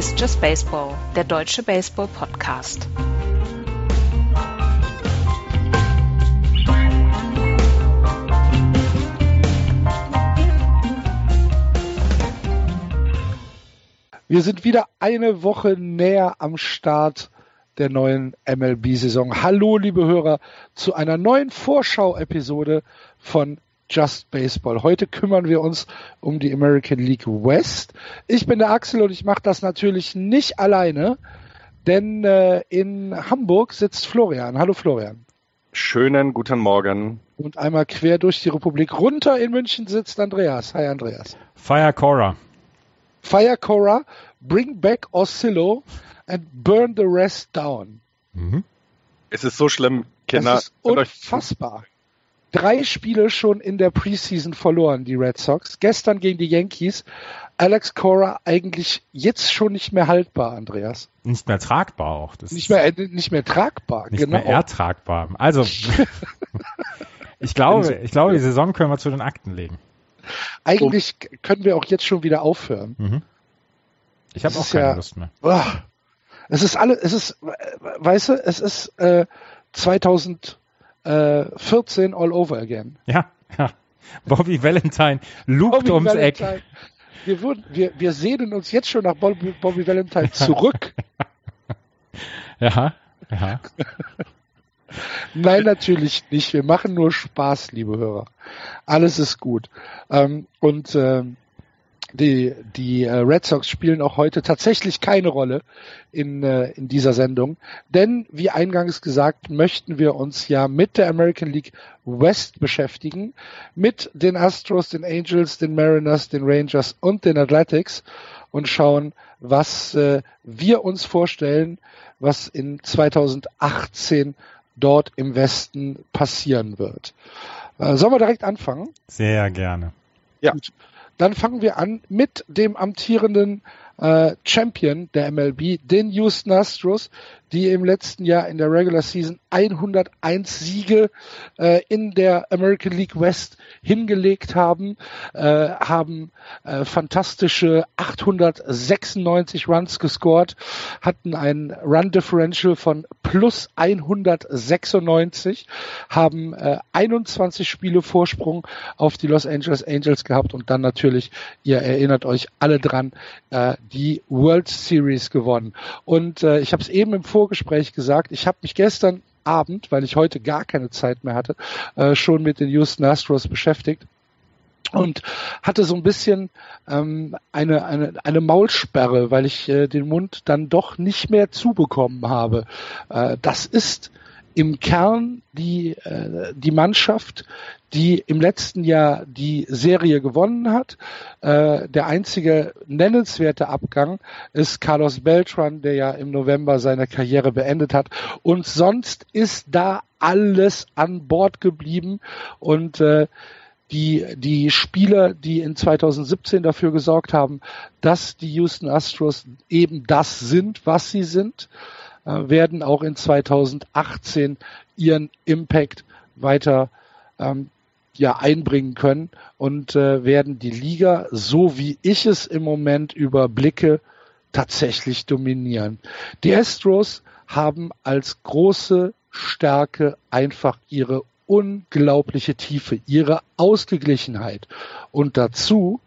Ist Just Baseball, der deutsche Baseball-Podcast. Wir sind wieder eine Woche näher am Start der neuen MLB-Saison. Hallo, liebe Hörer, zu einer neuen Vorschau-Episode von Just Baseball. Heute kümmern wir uns um die American League West. Ich bin der Axel und ich mache das natürlich nicht alleine, denn äh, in Hamburg sitzt Florian. Hallo Florian. Schönen guten Morgen. Und einmal quer durch die Republik runter in München sitzt Andreas. Hi Andreas. Fire Cora. Fire Cora, bring back Oscillo and burn the rest down. Mhm. Es ist so schlimm, Kinder. Das ist unfassbar. Drei Spiele schon in der Preseason verloren, die Red Sox. Gestern gegen die Yankees. Alex Cora eigentlich jetzt schon nicht mehr haltbar, Andreas. Nicht mehr tragbar auch. Das nicht, mehr, äh, nicht mehr tragbar, nicht genau. mehr ertragbar. Also, ich glaube, ich glaube, die Saison können wir zu den Akten legen. Eigentlich oh. können wir auch jetzt schon wieder aufhören. Mhm. Ich habe auch keine ja, Lust mehr. Oh, es ist alle, es ist, weißt du, es ist äh, 2014 all over again. Ja, ja. Bobby Valentine lugt Bobby ums Valentine. Eck. Wir, wurden, wir, wir sehnen uns jetzt schon nach Bobby, Bobby Valentine zurück. ja, ja. Nein, natürlich nicht. Wir machen nur Spaß, liebe Hörer. Alles ist gut. Ähm, und ähm, die, die äh, Red Sox spielen auch heute tatsächlich keine Rolle in, äh, in dieser Sendung. Denn, wie eingangs gesagt, möchten wir uns ja mit der American League West beschäftigen. Mit den Astros, den Angels, den Mariners, den Rangers und den Athletics und schauen, was äh, wir uns vorstellen, was in 2018 dort im Westen passieren wird. Äh, sollen wir direkt anfangen? Sehr gerne. Ja. Gut. Dann fangen wir an mit dem amtierenden äh, Champion der MLB, den Houston Astros, die im letzten Jahr in der Regular Season 101 Siege äh, in der American League West hingelegt haben, äh, haben äh, fantastische 896 Runs gescored, hatten ein Run Differential von plus 196, haben äh, 21 Spiele Vorsprung auf die Los Angeles Angels gehabt und dann natürlich, ihr erinnert euch alle dran, äh, die World Series gewonnen. Und äh, ich habe es eben im Vorgespräch gesagt, ich habe mich gestern Abend, weil ich heute gar keine Zeit mehr hatte, äh, schon mit den Houston Astros beschäftigt und hatte so ein bisschen ähm, eine, eine, eine Maulsperre, weil ich äh, den Mund dann doch nicht mehr zubekommen habe. Äh, das ist im Kern die, äh, die Mannschaft, die im letzten Jahr die Serie gewonnen hat. Äh, der einzige nennenswerte Abgang ist Carlos Beltran, der ja im November seine Karriere beendet hat. Und sonst ist da alles an Bord geblieben und äh, die, die Spieler, die in 2017 dafür gesorgt haben, dass die Houston Astros eben das sind, was sie sind, werden auch in 2018 ihren Impact weiter ähm, ja einbringen können und äh, werden die Liga, so wie ich es im Moment überblicke, tatsächlich dominieren. Die Astros haben als große Stärke einfach ihre unglaubliche Tiefe, ihre Ausgeglichenheit und dazu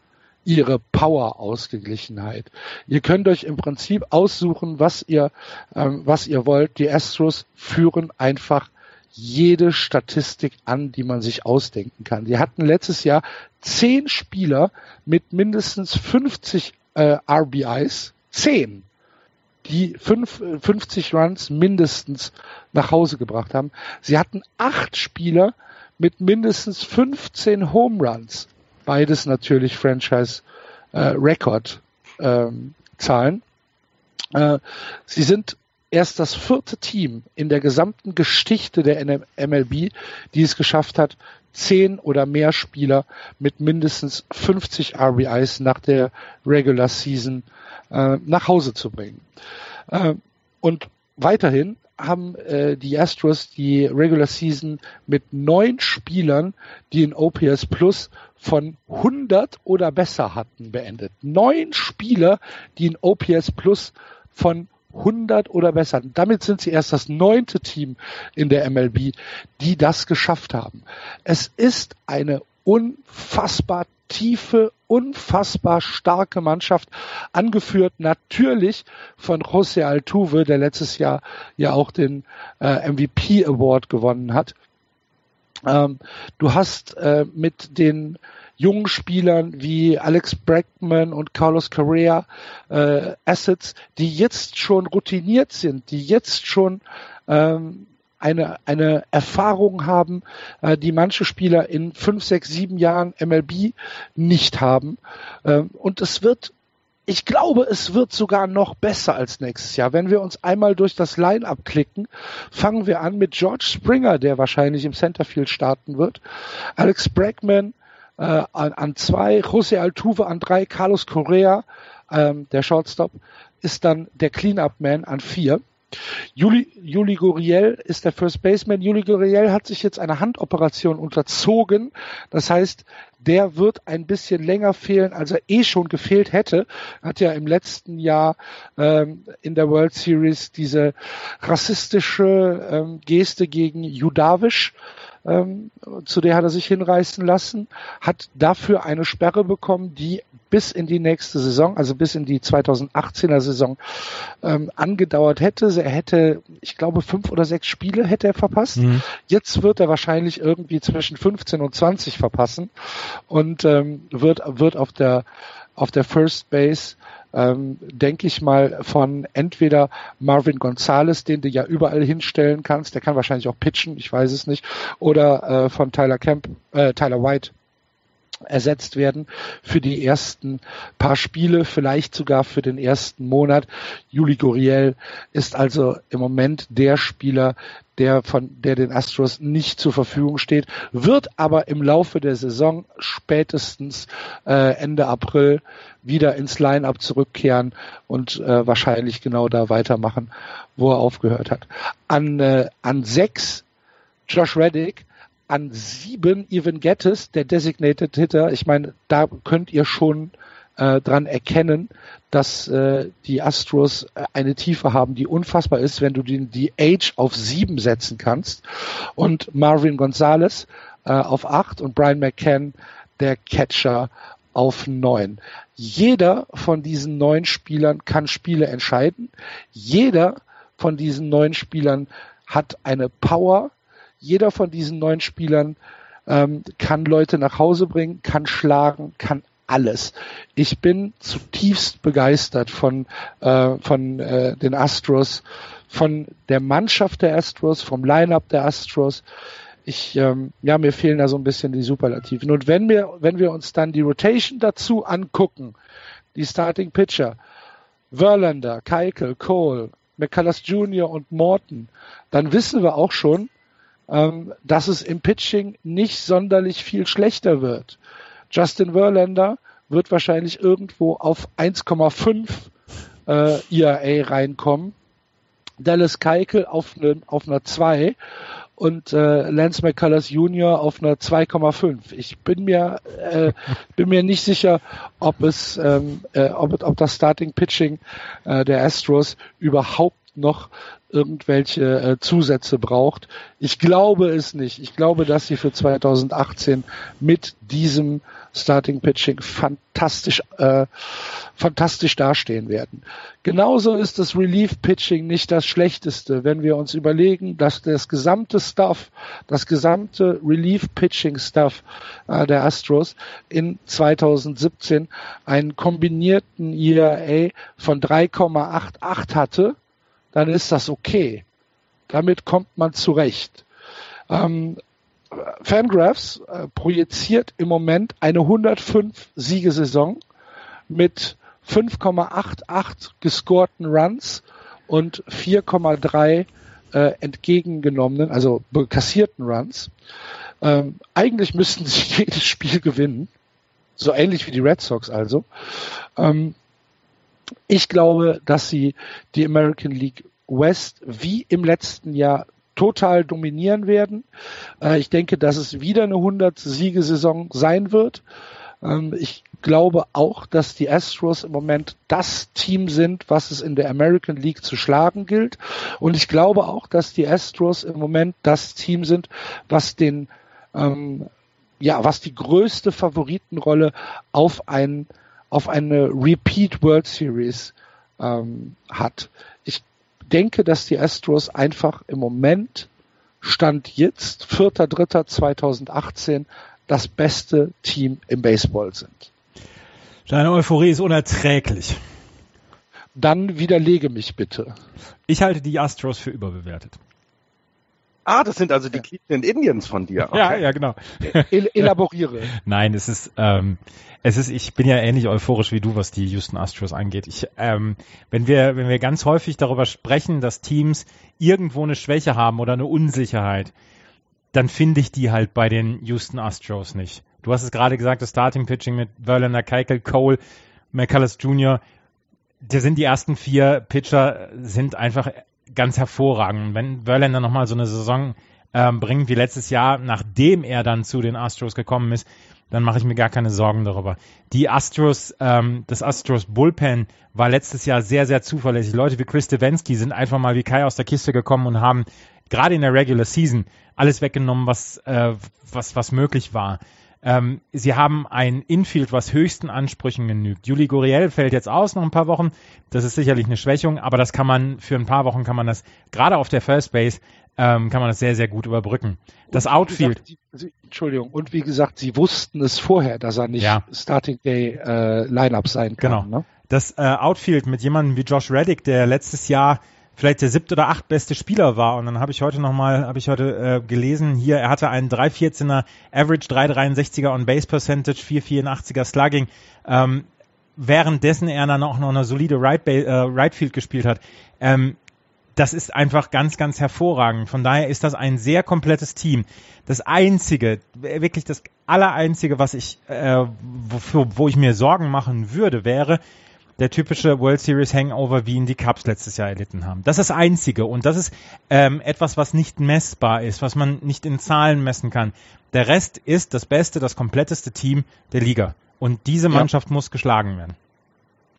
ihre Power-Ausgeglichenheit. Ihr könnt euch im Prinzip aussuchen, was ihr, ähm, was ihr wollt. Die Astros führen einfach jede Statistik an, die man sich ausdenken kann. Die hatten letztes Jahr zehn Spieler mit mindestens 50 äh, RBIs, zehn, die fünf, 50 Runs mindestens nach Hause gebracht haben. Sie hatten acht Spieler mit mindestens 15 Home Runs. Beides natürlich Franchise äh, ähm, Zahlen. Äh, sie sind erst das vierte Team in der gesamten Geschichte der MLB, die es geschafft hat, zehn oder mehr Spieler mit mindestens 50 RBIs nach der Regular Season äh, nach Hause zu bringen. Äh, und weiterhin haben äh, die Astros die Regular Season mit neun Spielern, die in OPS Plus von 100 oder besser hatten, beendet. Neun Spieler, die in OPS Plus von 100 oder besser. hatten. Damit sind sie erst das neunte Team in der MLB, die das geschafft haben. Es ist eine unfassbar tiefe, unfassbar starke Mannschaft, angeführt natürlich von José Altuve, der letztes Jahr ja auch den äh, MVP Award gewonnen hat. Ähm, du hast äh, mit den jungen Spielern wie Alex Bregman und Carlos Correa äh, Assets, die jetzt schon routiniert sind, die jetzt schon ähm, eine, eine Erfahrung haben, äh, die manche Spieler in fünf, sechs, sieben Jahren MLB nicht haben. Ähm, und es wird ich glaube, es wird sogar noch besser als nächstes Jahr. Wenn wir uns einmal durch das Line-up klicken, fangen wir an mit George Springer, der wahrscheinlich im Centerfield starten wird, Alex Bregman äh, an, an zwei, José Altuve an drei, Carlos Correa, ähm, der Shortstop, ist dann der Clean-up-Man an vier. Juli, Juli Guriel ist der First Baseman. Juli Guriel hat sich jetzt eine Handoperation unterzogen. Das heißt, der wird ein bisschen länger fehlen, als er eh schon gefehlt hätte. Hat ja im letzten Jahr ähm, in der World Series diese rassistische ähm, Geste gegen Judavisch ähm, zu der hat er sich hinreißen lassen, hat dafür eine Sperre bekommen, die bis in die nächste Saison, also bis in die 2018er Saison ähm, angedauert hätte. Er hätte, ich glaube, fünf oder sechs Spiele hätte er verpasst. Mhm. Jetzt wird er wahrscheinlich irgendwie zwischen 15 und 20 verpassen und ähm, wird, wird auf der auf der First Base ähm, denke ich mal, von entweder Marvin Gonzalez, den du ja überall hinstellen kannst, der kann wahrscheinlich auch pitchen, ich weiß es nicht, oder äh, von Tyler Camp, äh, Tyler White ersetzt werden für die ersten paar Spiele, vielleicht sogar für den ersten Monat. Juli Guriel ist also im Moment der Spieler, der von der den Astros nicht zur Verfügung steht, wird aber im Laufe der Saison spätestens äh, Ende April wieder ins Line-up zurückkehren und äh, wahrscheinlich genau da weitermachen, wo er aufgehört hat. An äh, an sechs Josh Reddick, an sieben Evan Gettis, der Designated Hitter. Ich meine, da könnt ihr schon äh, dran erkennen, dass äh, die Astros äh, eine Tiefe haben, die unfassbar ist, wenn du den, die Age auf sieben setzen kannst. Und Marvin Gonzalez äh, auf acht und Brian McCann, der Catcher, auf neun. Jeder von diesen neun Spielern kann Spiele entscheiden. Jeder von diesen neun Spielern hat eine Power. Jeder von diesen neun Spielern ähm, kann Leute nach Hause bringen, kann schlagen, kann alles. Ich bin zutiefst begeistert von, äh, von äh, den Astros, von der Mannschaft der Astros, vom Line-up der Astros. Ich, ähm, ja, mir fehlen da so ein bisschen die Superlativen. Und wenn wir, wenn wir uns dann die Rotation dazu angucken, die Starting Pitcher, Verlander, Keikel, Cole, McCullers Jr. und Morton, dann wissen wir auch schon, dass es im Pitching nicht sonderlich viel schlechter wird. Justin Verlander wird wahrscheinlich irgendwo auf 1,5 äh, ERA reinkommen. Dallas Keikel auf, ne, auf einer 2 und äh, Lance McCullers Jr. auf einer 2,5. Ich bin mir äh, bin mir nicht sicher, ob es ähm, äh, ob, ob das Starting Pitching äh, der Astros überhaupt noch irgendwelche äh, Zusätze braucht. Ich glaube es nicht. Ich glaube, dass sie für 2018 mit diesem Starting Pitching fantastisch, äh, fantastisch dastehen werden. Genauso ist das Relief Pitching nicht das schlechteste, wenn wir uns überlegen, dass das gesamte Stuff, das gesamte Relief Pitching Stuff äh, der Astros in 2017 einen kombinierten ERA von 3,88 hatte dann ist das okay. Damit kommt man zurecht. Ähm, Fangraphs äh, projiziert im Moment eine 105 Siegesaison mit 5,88 gescorten Runs und 4,3 äh, entgegengenommenen, also kassierten Runs. Ähm, eigentlich müssten sie jedes Spiel gewinnen, so ähnlich wie die Red Sox also. Ähm, ich glaube, dass sie die American League West wie im letzten Jahr total dominieren werden. Äh, ich denke, dass es wieder eine 100-Siegesaison sein wird. Ähm, ich glaube auch, dass die Astros im Moment das Team sind, was es in der American League zu schlagen gilt. Und ich glaube auch, dass die Astros im Moment das Team sind, was den ähm, ja, was die größte Favoritenrolle auf ein auf eine Repeat World Series ähm, hat. Ich denke, dass die Astros einfach im Moment Stand jetzt, 4.3.2018, das beste Team im Baseball sind. Deine Euphorie ist unerträglich. Dann widerlege mich bitte. Ich halte die Astros für überbewertet. Ah, das sind also die Cleveland Indians von dir. Okay. Ja, ja, genau. El elaboriere. Nein, es ist, ähm, es ist, ich bin ja ähnlich euphorisch wie du, was die Houston Astros angeht. Ich, ähm, wenn wir, wenn wir ganz häufig darüber sprechen, dass Teams irgendwo eine Schwäche haben oder eine Unsicherheit, dann finde ich die halt bei den Houston Astros nicht. Du hast es gerade gesagt, das Starting Pitching mit Verlander, Keikel, Cole, McCullers Jr., da sind die ersten vier Pitcher sind einfach ganz hervorragend. Wenn Verlander nochmal so eine Saison ähm, bringt wie letztes Jahr, nachdem er dann zu den Astros gekommen ist, dann mache ich mir gar keine Sorgen darüber. Die Astros, ähm, das Astros Bullpen war letztes Jahr sehr, sehr zuverlässig. Leute wie Chris Stevenski sind einfach mal wie Kai aus der Kiste gekommen und haben gerade in der Regular Season alles weggenommen, was, äh, was, was möglich war. Ähm, sie haben ein Infield, was höchsten Ansprüchen genügt. Juli Guriel fällt jetzt aus noch ein paar Wochen. Das ist sicherlich eine Schwächung, aber das kann man für ein paar Wochen kann man das gerade auf der First Base ähm, kann man das sehr sehr gut überbrücken. Das Outfield. Gesagt, sie, Entschuldigung. Und wie gesagt, sie wussten es vorher, dass er nicht ja. Starting Day äh, Lineup sein kann. Genau. Ne? Das äh, Outfield mit jemandem wie Josh Reddick, der letztes Jahr vielleicht der siebte oder acht beste Spieler war. Und dann habe ich heute nochmal, habe ich heute äh, gelesen, hier, er hatte einen 314er Average, 363er On Base Percentage, 484er Slugging. Ähm, währenddessen er dann auch noch eine solide right, äh, right Field gespielt hat. Ähm, das ist einfach ganz, ganz hervorragend. Von daher ist das ein sehr komplettes Team. Das einzige, wirklich das allereinzige, was ich, äh, wofür, wo ich mir Sorgen machen würde, wäre, der typische World Series Hangover, wie ihn die Cubs letztes Jahr erlitten haben. Das ist das Einzige und das ist ähm, etwas, was nicht messbar ist, was man nicht in Zahlen messen kann. Der Rest ist das beste, das kompletteste Team der Liga und diese Mannschaft ja. muss geschlagen werden.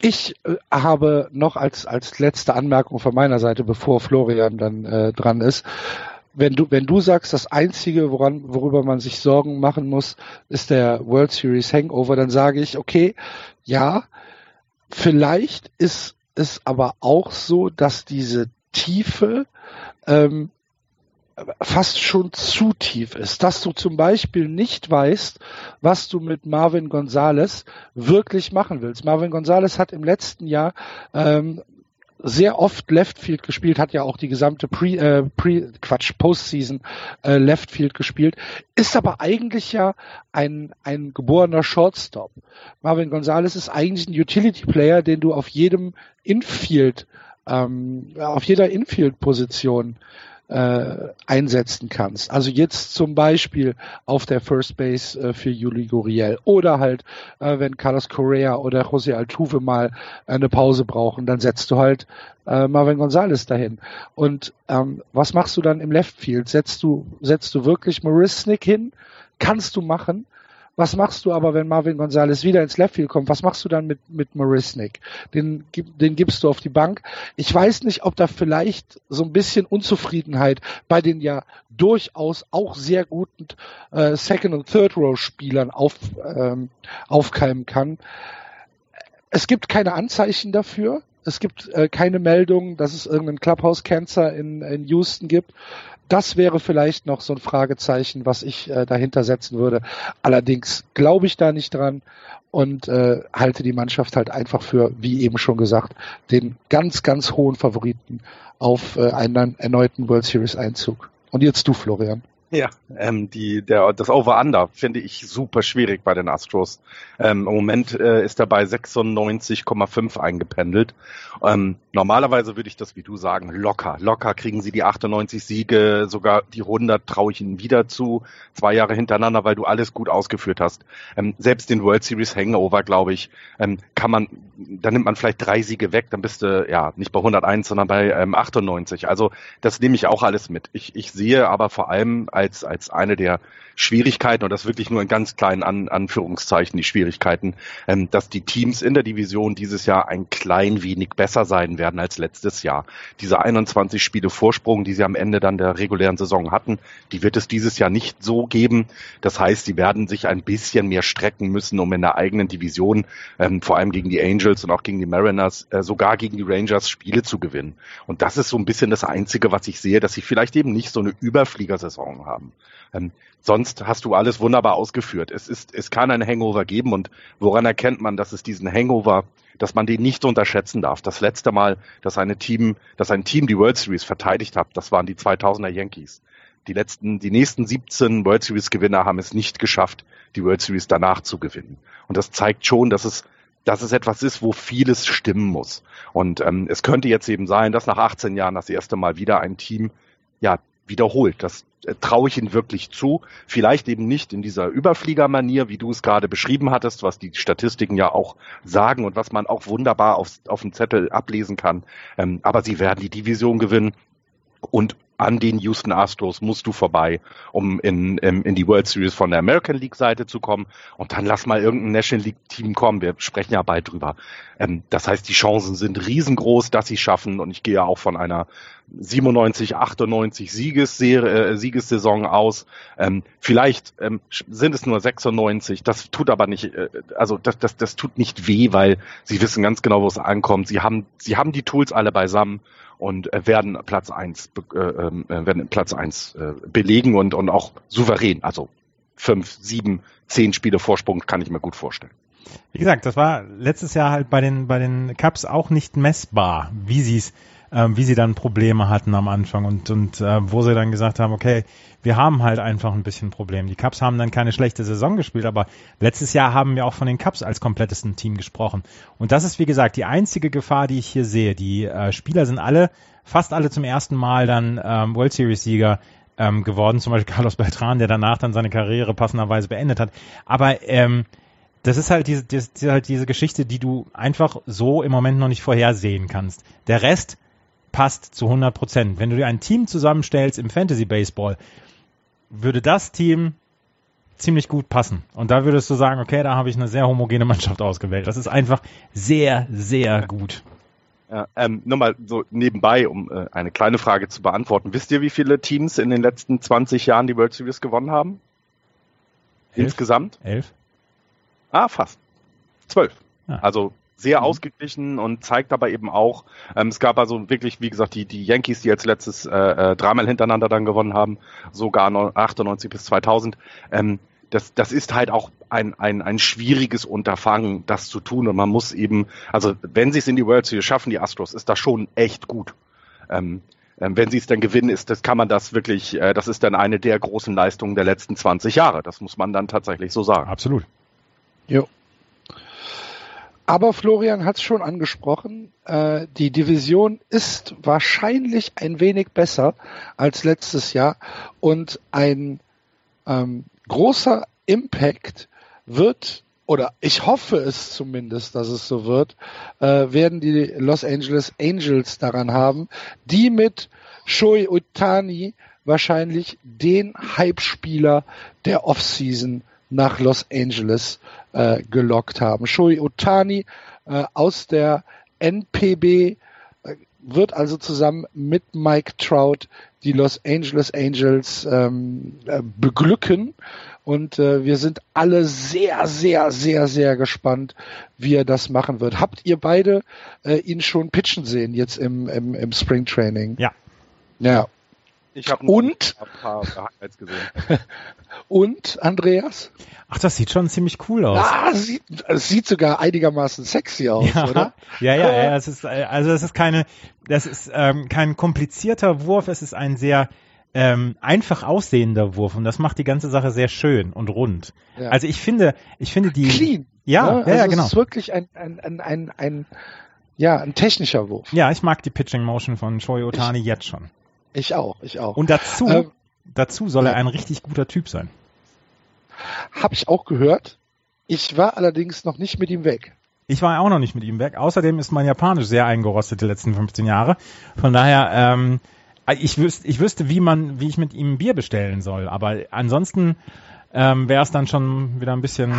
Ich äh, habe noch als, als letzte Anmerkung von meiner Seite, bevor Florian dann äh, dran ist, wenn du, wenn du sagst, das Einzige, woran, worüber man sich Sorgen machen muss, ist der World Series Hangover, dann sage ich, okay, ja, Vielleicht ist es aber auch so, dass diese Tiefe ähm, fast schon zu tief ist, dass du zum Beispiel nicht weißt, was du mit Marvin Gonzalez wirklich machen willst. Marvin Gonzalez hat im letzten Jahr ähm, sehr oft Left Field gespielt, hat ja auch die gesamte Pre, äh, Pre Quatsch, Postseason äh, Left Field gespielt, ist aber eigentlich ja ein, ein geborener Shortstop. Marvin Gonzalez ist eigentlich ein Utility Player, den du auf jedem Infield, ähm, auf jeder Infield-Position äh, einsetzen kannst. Also jetzt zum Beispiel auf der First Base äh, für Juli Guriel oder halt, äh, wenn Carlos Correa oder José Altuve mal eine Pause brauchen, dann setzt du halt äh, Marvin Gonzalez dahin. Und ähm, was machst du dann im Left Field? Setzt du, setzt du wirklich Marisnik hin? Kannst du machen. Was machst du aber, wenn Marvin Gonzalez wieder ins Leftfield kommt? Was machst du dann mit, mit Marisnik? Den, den gibst du auf die Bank. Ich weiß nicht, ob da vielleicht so ein bisschen Unzufriedenheit bei den ja durchaus auch sehr guten äh, Second- und Third-Row-Spielern auf, ähm, aufkeimen kann. Es gibt keine Anzeichen dafür. Es gibt äh, keine Meldung, dass es irgendeinen Clubhouse-Cancer in, in Houston gibt. Das wäre vielleicht noch so ein Fragezeichen, was ich äh, dahinter setzen würde. Allerdings glaube ich da nicht dran und äh, halte die Mannschaft halt einfach für, wie eben schon gesagt, den ganz, ganz hohen Favoriten auf äh, einen erneuten World Series Einzug. Und jetzt du, Florian. Ja, ähm, die, der, das Over-Under finde ich super schwierig bei den Astros. Ähm, Im Moment äh, ist er bei 96,5 eingependelt. Ähm, normalerweise würde ich das, wie du sagen, locker. Locker kriegen sie die 98 Siege, sogar die 100 traue ich ihnen wieder zu. Zwei Jahre hintereinander, weil du alles gut ausgeführt hast. Ähm, selbst den World Series Hangover, glaube ich, ähm, kann man, da nimmt man vielleicht drei Siege weg, dann bist du ja nicht bei 101, sondern bei ähm, 98. Also das nehme ich auch alles mit. Ich, ich sehe aber vor allem als eine der Schwierigkeiten, und das wirklich nur in ganz kleinen An Anführungszeichen die Schwierigkeiten, ähm, dass die Teams in der Division dieses Jahr ein klein wenig besser sein werden als letztes Jahr. Diese 21 Spiele Vorsprung, die sie am Ende dann der regulären Saison hatten, die wird es dieses Jahr nicht so geben. Das heißt, sie werden sich ein bisschen mehr strecken müssen, um in der eigenen Division, ähm, vor allem gegen die Angels und auch gegen die Mariners, äh, sogar gegen die Rangers Spiele zu gewinnen. Und das ist so ein bisschen das Einzige, was ich sehe, dass sie vielleicht eben nicht so eine Überfliegersaison haben. Ähm, sonst hast du alles wunderbar ausgeführt. Es ist, es kann einen Hangover geben und woran erkennt man, dass es diesen Hangover, dass man den nicht unterschätzen darf? Das letzte Mal, dass eine Team, dass ein Team die World Series verteidigt hat, das waren die 2000er Yankees. Die letzten, die nächsten 17 World Series Gewinner haben es nicht geschafft, die World Series danach zu gewinnen. Und das zeigt schon, dass es dass es etwas ist, wo vieles stimmen muss. Und ähm, es könnte jetzt eben sein, dass nach 18 Jahren das erste Mal wieder ein Team ja wiederholt. Das äh, traue ich ihnen wirklich zu. Vielleicht eben nicht in dieser Überfliegermanier, wie du es gerade beschrieben hattest, was die Statistiken ja auch sagen und was man auch wunderbar auf, auf dem Zettel ablesen kann. Ähm, aber sie werden die Division gewinnen und an den Houston Astros musst du vorbei, um in, in, in die World Series von der American League Seite zu kommen. Und dann lass mal irgendein National League Team kommen. Wir sprechen ja bald drüber. Ähm, das heißt, die Chancen sind riesengroß, dass sie schaffen. Und ich gehe auch von einer 97, 98 Siegesserie, äh, Siegessaison aus. Ähm, vielleicht ähm, sind es nur 96. Das tut aber nicht, äh, also das, das, das tut nicht weh, weil sie wissen ganz genau, wo es ankommt. Sie haben, sie haben die Tools alle beisammen und äh, werden Platz eins äh, ähm, äh, werden Platz eins belegen und, und auch souverän. Also fünf, sieben, zehn Spiele Vorsprung kann ich mir gut vorstellen. Wie gesagt, das war letztes Jahr halt bei den bei den Cups auch nicht messbar, wie sie es ähm, wie sie dann Probleme hatten am Anfang und, und äh, wo sie dann gesagt haben, okay, wir haben halt einfach ein bisschen Problem. Die Cubs haben dann keine schlechte Saison gespielt, aber letztes Jahr haben wir auch von den Cubs als komplettesten Team gesprochen. Und das ist, wie gesagt, die einzige Gefahr, die ich hier sehe. Die äh, Spieler sind alle, fast alle zum ersten Mal dann ähm, World Series-Sieger ähm, geworden, zum Beispiel Carlos Beltran, der danach dann seine Karriere passenderweise beendet hat. Aber ähm, das ist halt diese, das ist halt diese Geschichte, die du einfach so im Moment noch nicht vorhersehen kannst. Der Rest passt zu 100 Prozent. Wenn du dir ein Team zusammenstellst im Fantasy Baseball, würde das Team ziemlich gut passen. Und da würdest du sagen, okay, da habe ich eine sehr homogene Mannschaft ausgewählt. Das ist einfach sehr, sehr gut. Ja, ähm, nur mal so nebenbei, um äh, eine kleine Frage zu beantworten. Wisst ihr, wie viele Teams in den letzten 20 Jahren die World Series gewonnen haben? Elf? Insgesamt? Elf? Ah, fast. Zwölf. Ah. Also sehr mhm. ausgeglichen und zeigt aber eben auch, ähm, es gab also wirklich, wie gesagt, die, die Yankees, die jetzt letztes äh, äh, dreimal hintereinander dann gewonnen haben, sogar 98 bis 2000. Ähm, das, das ist halt auch ein, ein, ein schwieriges Unterfangen, das zu tun. Und man muss eben, also wenn sie es in die World Series schaffen, die Astros, ist das schon echt gut. Ähm, ähm, wenn sie es dann gewinnen, ist das kann man das wirklich, äh, das ist dann eine der großen Leistungen der letzten 20 Jahre. Das muss man dann tatsächlich so sagen. Absolut. Jo. Aber Florian hat es schon angesprochen, äh, die Division ist wahrscheinlich ein wenig besser als letztes Jahr. Und ein ähm, großer Impact wird, oder ich hoffe es zumindest, dass es so wird, äh, werden die Los Angeles Angels daran haben, die mit Shoei Utani wahrscheinlich den Hype-Spieler der Offseason nach Los Angeles äh, gelockt haben. Shoei Otani äh, aus der NPB äh, wird also zusammen mit Mike Trout die Los Angeles Angels ähm, äh, beglücken. Und äh, wir sind alle sehr, sehr, sehr, sehr gespannt, wie er das machen wird. Habt ihr beide äh, ihn schon pitchen sehen jetzt im, im, im Spring Training? Ja. Ja. Ich habe und ein paar Highlights gesehen. und Andreas? Ach, das sieht schon ziemlich cool aus. Ah, sieht, es sieht sogar einigermaßen sexy aus, ja. oder? Ja, ja, ja. Es ist, äh, also es ist keine, das ist ähm, kein komplizierter Wurf. Es ist ein sehr ähm, einfach aussehender Wurf und das macht die ganze Sache sehr schön und rund. Ja. Also ich finde, ich finde die clean. Ja, ja, ja, also ja genau. Es ist wirklich ein, ein, ein, ein, ein, ja, ein technischer Wurf. Ja, ich mag die Pitching Motion von Shohei Otani jetzt schon. Ich auch, ich auch. Und dazu, ähm, dazu soll er ein richtig guter Typ sein. Habe ich auch gehört. Ich war allerdings noch nicht mit ihm weg. Ich war auch noch nicht mit ihm weg. Außerdem ist mein Japanisch sehr eingerostet die letzten 15 Jahre. Von daher, ähm, ich wüsste, ich wüsste, wie man, wie ich mit ihm Bier bestellen soll. Aber ansonsten ähm, wäre es dann schon wieder ein bisschen.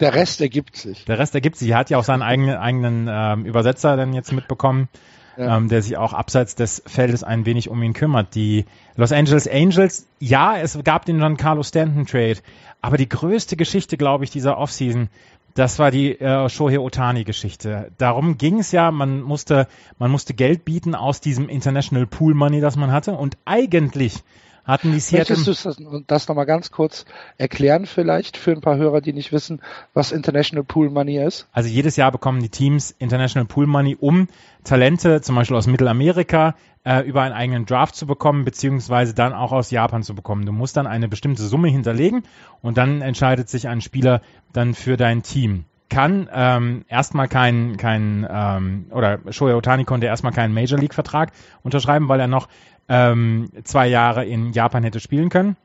Der Rest ergibt sich. Der Rest ergibt sich. Er hat ja auch seinen eigenen, eigenen ähm, Übersetzer dann jetzt mitbekommen, ja. ähm, der sich auch abseits des Feldes ein wenig um ihn kümmert. Die Los Angeles Angels, ja, es gab den John Carlos Stanton Trade, aber die größte Geschichte, glaube ich, dieser Offseason das war die äh, Shohei Otani-Geschichte. Darum ging es ja, man musste, man musste Geld bieten aus diesem International Pool Money, das man hatte. Und eigentlich hatten die Seattle... Möchtest du das, nochmal ganz kurz erklären vielleicht für ein paar Hörer, die nicht wissen, was International Pool Money ist? Also jedes Jahr bekommen die Teams International Pool Money, um Talente zum Beispiel aus Mittelamerika äh, über einen eigenen Draft zu bekommen, beziehungsweise dann auch aus Japan zu bekommen. Du musst dann eine bestimmte Summe hinterlegen und dann entscheidet sich ein Spieler dann für dein Team kann ähm, erstmal keinen kein, ähm, oder Shohei Otani konnte erstmal keinen Major League Vertrag unterschreiben, weil er noch ähm, zwei Jahre in Japan hätte spielen können.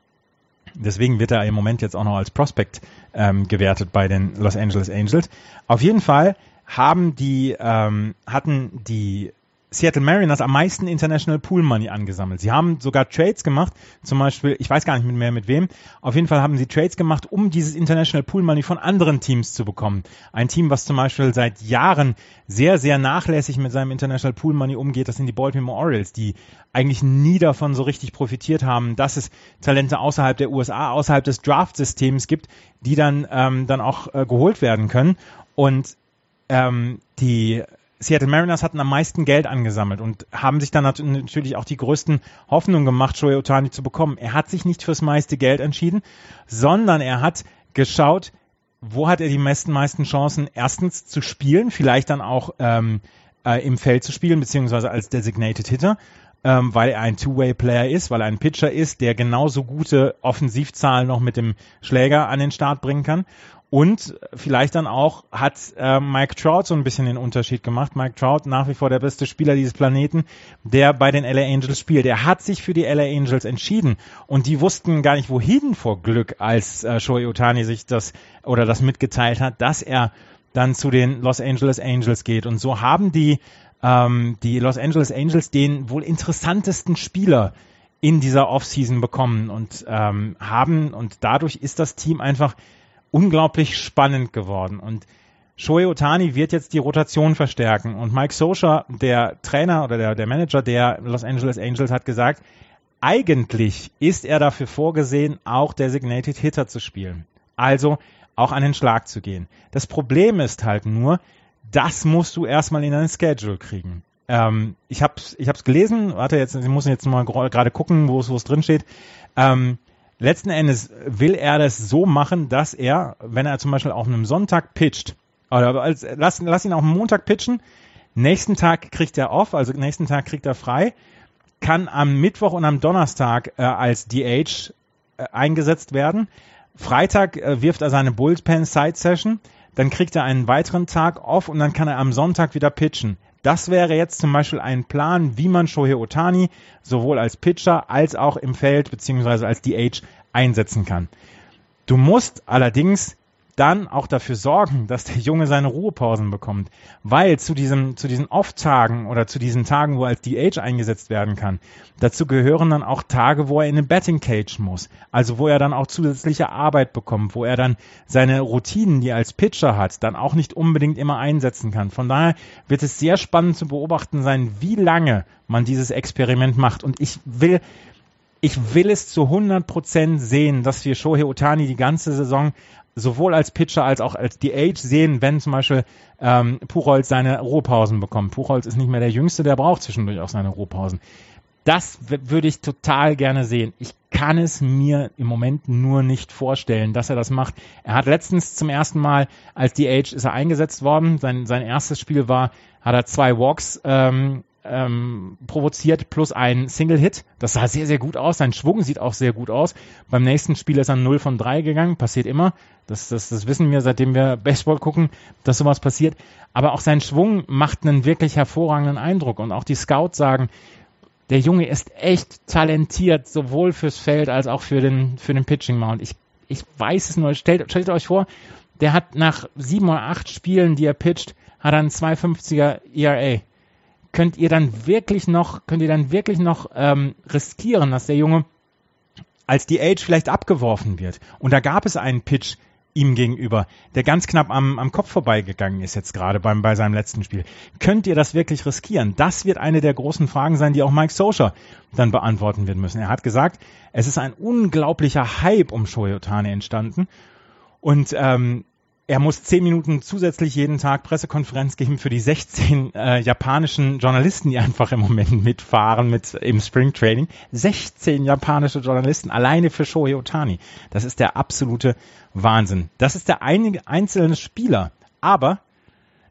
Deswegen wird er im Moment jetzt auch noch als Prospect ähm, gewertet bei den Los Angeles Angels. Auf jeden Fall haben die ähm, hatten die Seattle Mariners am meisten International Pool Money angesammelt. Sie haben sogar Trades gemacht, zum Beispiel, ich weiß gar nicht mehr mit wem, auf jeden Fall haben sie Trades gemacht, um dieses International Pool Money von anderen Teams zu bekommen. Ein Team, was zum Beispiel seit Jahren sehr, sehr nachlässig mit seinem International Pool Money umgeht, das sind die Baltimore Orioles, die eigentlich nie davon so richtig profitiert haben, dass es Talente außerhalb der USA, außerhalb des Draft-Systems gibt, die dann, ähm, dann auch äh, geholt werden können. Und ähm, die Seattle Mariners hatten am meisten Geld angesammelt und haben sich dann natürlich auch die größten Hoffnungen gemacht, Shohei Otani zu bekommen. Er hat sich nicht fürs meiste Geld entschieden, sondern er hat geschaut, wo hat er die meisten, meisten Chancen, erstens zu spielen, vielleicht dann auch ähm, äh, im Feld zu spielen, beziehungsweise als Designated Hitter, ähm, weil er ein Two-Way-Player ist, weil er ein Pitcher ist, der genauso gute Offensivzahlen noch mit dem Schläger an den Start bringen kann. Und vielleicht dann auch hat äh, Mike Trout so ein bisschen den Unterschied gemacht. Mike Trout nach wie vor der beste Spieler dieses Planeten, der bei den LA Angels spielt. Er hat sich für die LA Angels entschieden und die wussten gar nicht wohin vor Glück, als äh, Shohei Otani sich das oder das mitgeteilt hat, dass er dann zu den Los Angeles Angels geht. Und so haben die ähm, die Los Angeles Angels den wohl interessantesten Spieler in dieser Offseason bekommen und ähm, haben und dadurch ist das Team einfach unglaublich spannend geworden. Und Shohei Otani wird jetzt die Rotation verstärken. Und Mike Sosha, der Trainer oder der, der Manager der Los Angeles Angels, hat gesagt, eigentlich ist er dafür vorgesehen, auch Designated Hitter zu spielen. Also auch an den Schlag zu gehen. Das Problem ist halt nur, das musst du erstmal in dein Schedule kriegen. Ähm, ich habe es ich hab's gelesen, warte, jetzt, ich muss jetzt mal gerade gucken, wo es drin steht. Ähm, letzten Endes will er das so machen, dass er, wenn er zum Beispiel auf einem Sonntag pitcht, oder als, lass, lass ihn auch am Montag pitchen, nächsten Tag kriegt er off, also nächsten Tag kriegt er frei, kann am Mittwoch und am Donnerstag äh, als DH äh, eingesetzt werden. Freitag äh, wirft er seine Bullpen Side Session, dann kriegt er einen weiteren Tag off und dann kann er am Sonntag wieder pitchen. Das wäre jetzt zum Beispiel ein Plan, wie man Shohei Otani sowohl als Pitcher als auch im Feld beziehungsweise als DH einsetzen kann. Du musst allerdings dann auch dafür sorgen, dass der Junge seine Ruhepausen bekommt. Weil zu diesem, zu diesen Off-Tagen oder zu diesen Tagen, wo er als DH eingesetzt werden kann, dazu gehören dann auch Tage, wo er in eine Betting Cage muss. Also wo er dann auch zusätzliche Arbeit bekommt, wo er dann seine Routinen, die er als Pitcher hat, dann auch nicht unbedingt immer einsetzen kann. Von daher wird es sehr spannend zu beobachten sein, wie lange man dieses Experiment macht. Und ich will, ich will es zu 100% sehen, dass wir Shohei Otani die ganze Saison sowohl als Pitcher als auch als DH sehen, wenn zum Beispiel ähm, Puchholz seine Ruhepausen bekommt. Puchholz ist nicht mehr der Jüngste, der braucht zwischendurch auch seine Ruhepausen. Das würde ich total gerne sehen. Ich kann es mir im Moment nur nicht vorstellen, dass er das macht. Er hat letztens zum ersten Mal als DH ist er eingesetzt worden. Sein, sein erstes Spiel war, hat er zwei Walks ähm, ähm, provoziert plus ein Single-Hit. Das sah sehr, sehr gut aus. Sein Schwung sieht auch sehr gut aus. Beim nächsten Spiel ist er 0 von 3 gegangen. Passiert immer. Das, das, das wissen wir, seitdem wir Baseball gucken, dass sowas passiert. Aber auch sein Schwung macht einen wirklich hervorragenden Eindruck. Und auch die Scouts sagen, der Junge ist echt talentiert, sowohl fürs Feld als auch für den, für den Pitching Mount. Ich, ich weiß es nur. Stellt, stellt euch vor, der hat nach sieben oder acht Spielen, die er pitcht, hat er einen 250er ERA könnt ihr dann wirklich noch, könnt ihr dann wirklich noch ähm, riskieren, dass der Junge als die Age vielleicht abgeworfen wird. Und da gab es einen Pitch ihm gegenüber, der ganz knapp am, am Kopf vorbeigegangen ist jetzt gerade beim, bei seinem letzten Spiel. Könnt ihr das wirklich riskieren? Das wird eine der großen Fragen sein, die auch Mike Socher dann beantworten wird müssen. Er hat gesagt, es ist ein unglaublicher Hype um Shohei Otani entstanden. Und ähm, er muss zehn Minuten zusätzlich jeden Tag Pressekonferenz geben für die 16 äh, japanischen Journalisten, die einfach im Moment mitfahren mit im Springtraining. 16 japanische Journalisten alleine für Shohei Otani. Das ist der absolute Wahnsinn. Das ist der einige einzelne Spieler. Aber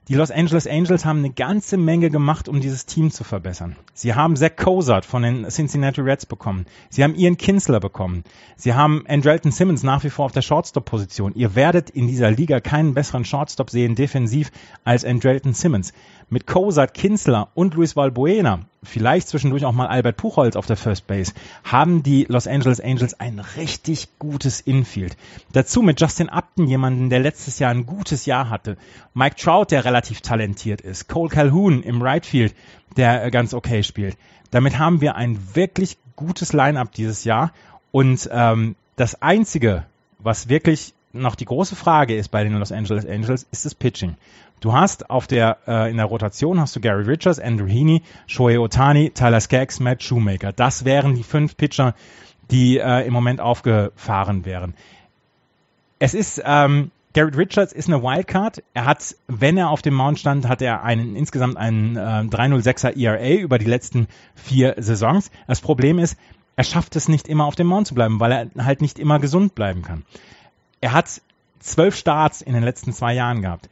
die Los Angeles Angels haben eine ganze Menge gemacht, um dieses Team zu verbessern. Sie haben Zach Cozart von den Cincinnati Reds bekommen. Sie haben Ian Kinsler bekommen. Sie haben Andrelton Simmons nach wie vor auf der Shortstop-Position. Ihr werdet in dieser Liga keinen besseren Shortstop sehen defensiv als Andrelton Simmons mit Kozart, Kinsler und Luis Valbuena, vielleicht zwischendurch auch mal Albert Puchholz auf der First Base, haben die Los Angeles Angels ein richtig gutes Infield. Dazu mit Justin Upton jemanden, der letztes Jahr ein gutes Jahr hatte. Mike Trout, der relativ talentiert ist. Cole Calhoun im Right Field, der ganz okay spielt. Damit haben wir ein wirklich gutes Line-up dieses Jahr. Und ähm, das Einzige, was wirklich noch die große Frage ist bei den Los Angeles Angels, ist das Pitching. Du hast auf der, äh, in der Rotation hast du Gary Richards, Andrew Heaney, Shohei Otani, Tyler Skaggs, Matt Shoemaker. Das wären die fünf Pitcher, die äh, im Moment aufgefahren wären. Es ist, ähm, Garrett Richards ist eine Wildcard. Er hat, wenn er auf dem Mount stand, hat er einen insgesamt einen äh, 306er ERA über die letzten vier Saisons. Das Problem ist, er schafft es nicht immer auf dem Mount zu bleiben, weil er halt nicht immer gesund bleiben kann. Er hat zwölf Starts in den letzten zwei Jahren gehabt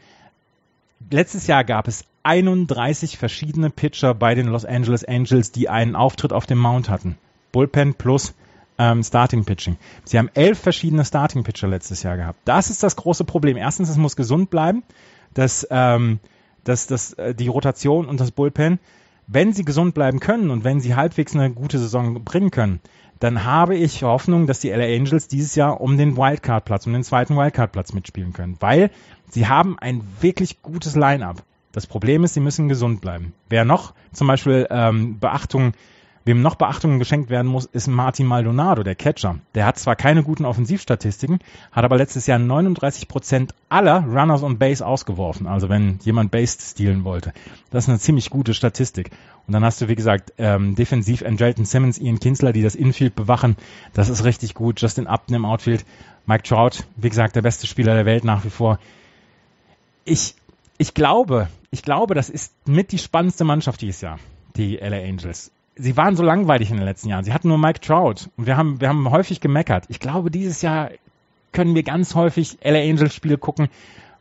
letztes Jahr gab es 31 verschiedene Pitcher bei den Los Angeles Angels, die einen Auftritt auf dem Mount hatten. Bullpen plus ähm, Starting Pitching. Sie haben elf verschiedene Starting Pitcher letztes Jahr gehabt. Das ist das große Problem. Erstens, es muss gesund bleiben, dass, ähm, dass, dass äh, die Rotation und das Bullpen, wenn sie gesund bleiben können und wenn sie halbwegs eine gute Saison bringen können, dann habe ich Hoffnung, dass die LA Angels dieses Jahr um den Wildcard-Platz, um den zweiten Wildcard-Platz mitspielen können. Weil sie haben ein wirklich gutes Line-up. Das Problem ist, sie müssen gesund bleiben. Wer noch zum Beispiel ähm, Beachtung Wem noch Beachtung geschenkt werden muss, ist Martin Maldonado, der Catcher. Der hat zwar keine guten Offensivstatistiken, hat aber letztes Jahr 39 Prozent aller Runners on Base ausgeworfen. Also wenn jemand Base stehlen wollte. Das ist eine ziemlich gute Statistik. Und dann hast du, wie gesagt, ähm, defensiv Andrelton Simmons, Ian Kinsler, die das Infield bewachen. Das ist richtig gut. Justin Upton im Outfield. Mike Trout, wie gesagt, der beste Spieler der Welt nach wie vor. Ich, ich glaube, ich glaube, das ist mit die spannendste Mannschaft dieses Jahr, die LA Angels sie waren so langweilig in den letzten Jahren. Sie hatten nur Mike Trout und wir haben, wir haben häufig gemeckert. Ich glaube, dieses Jahr können wir ganz häufig LA Angels Spiele gucken,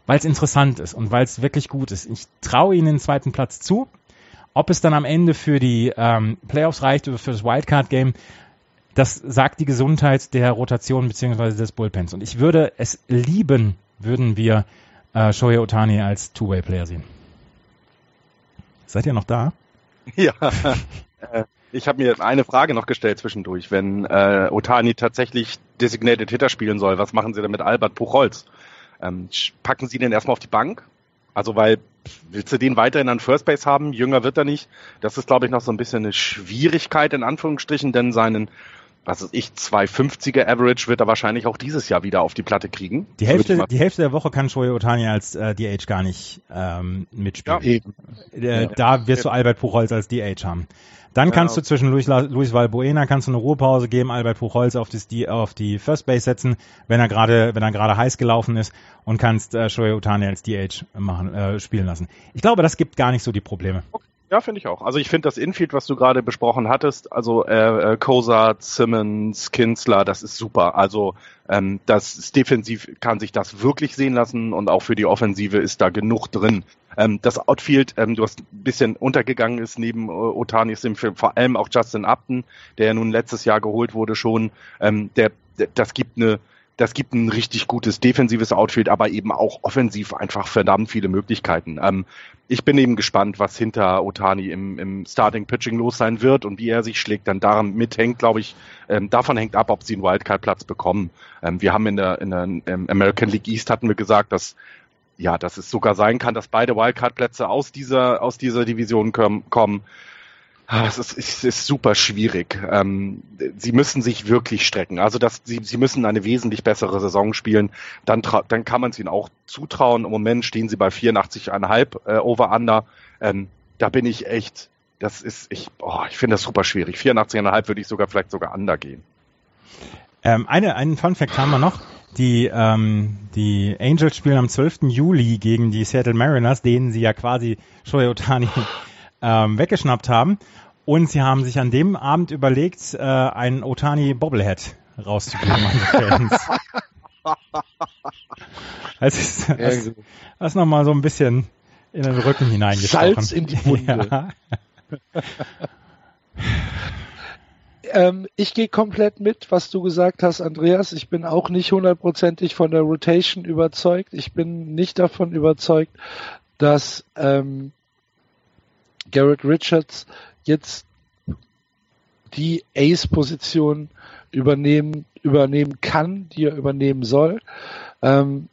weil es interessant ist und weil es wirklich gut ist. Ich traue ihnen den zweiten Platz zu. Ob es dann am Ende für die ähm, Playoffs reicht oder für das Wildcard Game, das sagt die Gesundheit der Rotation beziehungsweise des Bullpens. Und ich würde es lieben, würden wir äh, Shohei Otani als Two-Way-Player sehen. Seid ihr noch da? Ja. Äh, ich habe mir eine Frage noch gestellt zwischendurch. Wenn äh, Otani tatsächlich Designated Hitter spielen soll, was machen Sie denn mit Albert Puchholz? Ähm, packen Sie den erstmal auf die Bank? Also weil willst du den weiterhin an First Base haben? Jünger wird er nicht. Das ist, glaube ich, noch so ein bisschen eine Schwierigkeit in Anführungsstrichen, denn seinen was ist ich, 250er Average wird er wahrscheinlich auch dieses Jahr wieder auf die Platte kriegen. Die Hälfte, die Hälfte der Woche kann Shohei Otani als äh, DH gar nicht ähm, mitspielen. Ja, eben. Äh, da wirst du Albert Puchholz als DH haben. Dann kannst du zwischen Luis, Luis Valbuena kannst du eine Ruhepause geben, Albert Puchholz auf, das, die, auf die First Base setzen, wenn er gerade wenn er gerade heiß gelaufen ist und kannst äh, Shohei Otani als DH machen äh, spielen lassen. Ich glaube, das gibt gar nicht so die Probleme. Okay. Ja, finde ich auch. Also ich finde das Infield, was du gerade besprochen hattest, also äh, äh, Kozart, Simmons, Kinsler, das ist super. Also ähm, das ist defensiv kann sich das wirklich sehen lassen und auch für die Offensive ist da genug drin. Ähm, das Outfield, ähm, du hast ein bisschen untergegangen ist neben äh, Otani, Film vor allem auch Justin Upton, der ja nun letztes Jahr geholt wurde schon. Ähm, der, der, das gibt eine das gibt ein richtig gutes defensives Outfield, aber eben auch offensiv einfach verdammt viele Möglichkeiten. Ähm, ich bin eben gespannt, was hinter Otani im, im Starting Pitching los sein wird und wie er sich schlägt. Dann daran mithängt, glaube ich, ähm, davon hängt ab, ob sie einen Wildcard-Platz bekommen. Ähm, wir haben in der, in der ähm, American League East hatten wir gesagt, dass ja, dass es sogar sein kann, dass beide Wildcard-Plätze aus dieser aus dieser Division kommen. Ah, es ist, es ist super schwierig. Ähm, sie müssen sich wirklich strecken. Also dass sie, sie müssen eine wesentlich bessere Saison spielen. Dann, dann kann man es ihnen auch zutrauen. Im Moment stehen sie bei 84,5 äh, Over-Under. Ähm, da bin ich echt, das ist, ich, oh, ich finde das super schwierig. 84,5 würde ich sogar vielleicht sogar under gehen. Ähm, eine, einen Fun Fact haben wir noch. Die, ähm, die Angels spielen am 12. Juli gegen die Seattle Mariners, denen sie ja quasi Shohei Otani ähm, weggeschnappt haben. Und sie haben sich an dem Abend überlegt, äh, einen Otani Bobblehead rauszugeben an die Fans. Das ist, das, das nochmal so ein bisschen in den Rücken hineingestochen. Salz in die Wunde. Ja. Ähm, ich gehe komplett mit, was du gesagt hast, Andreas. Ich bin auch nicht hundertprozentig von der Rotation überzeugt. Ich bin nicht davon überzeugt, dass ähm, Garrett Richards jetzt die Ace-Position übernehmen, übernehmen kann, die er übernehmen soll. Ähm,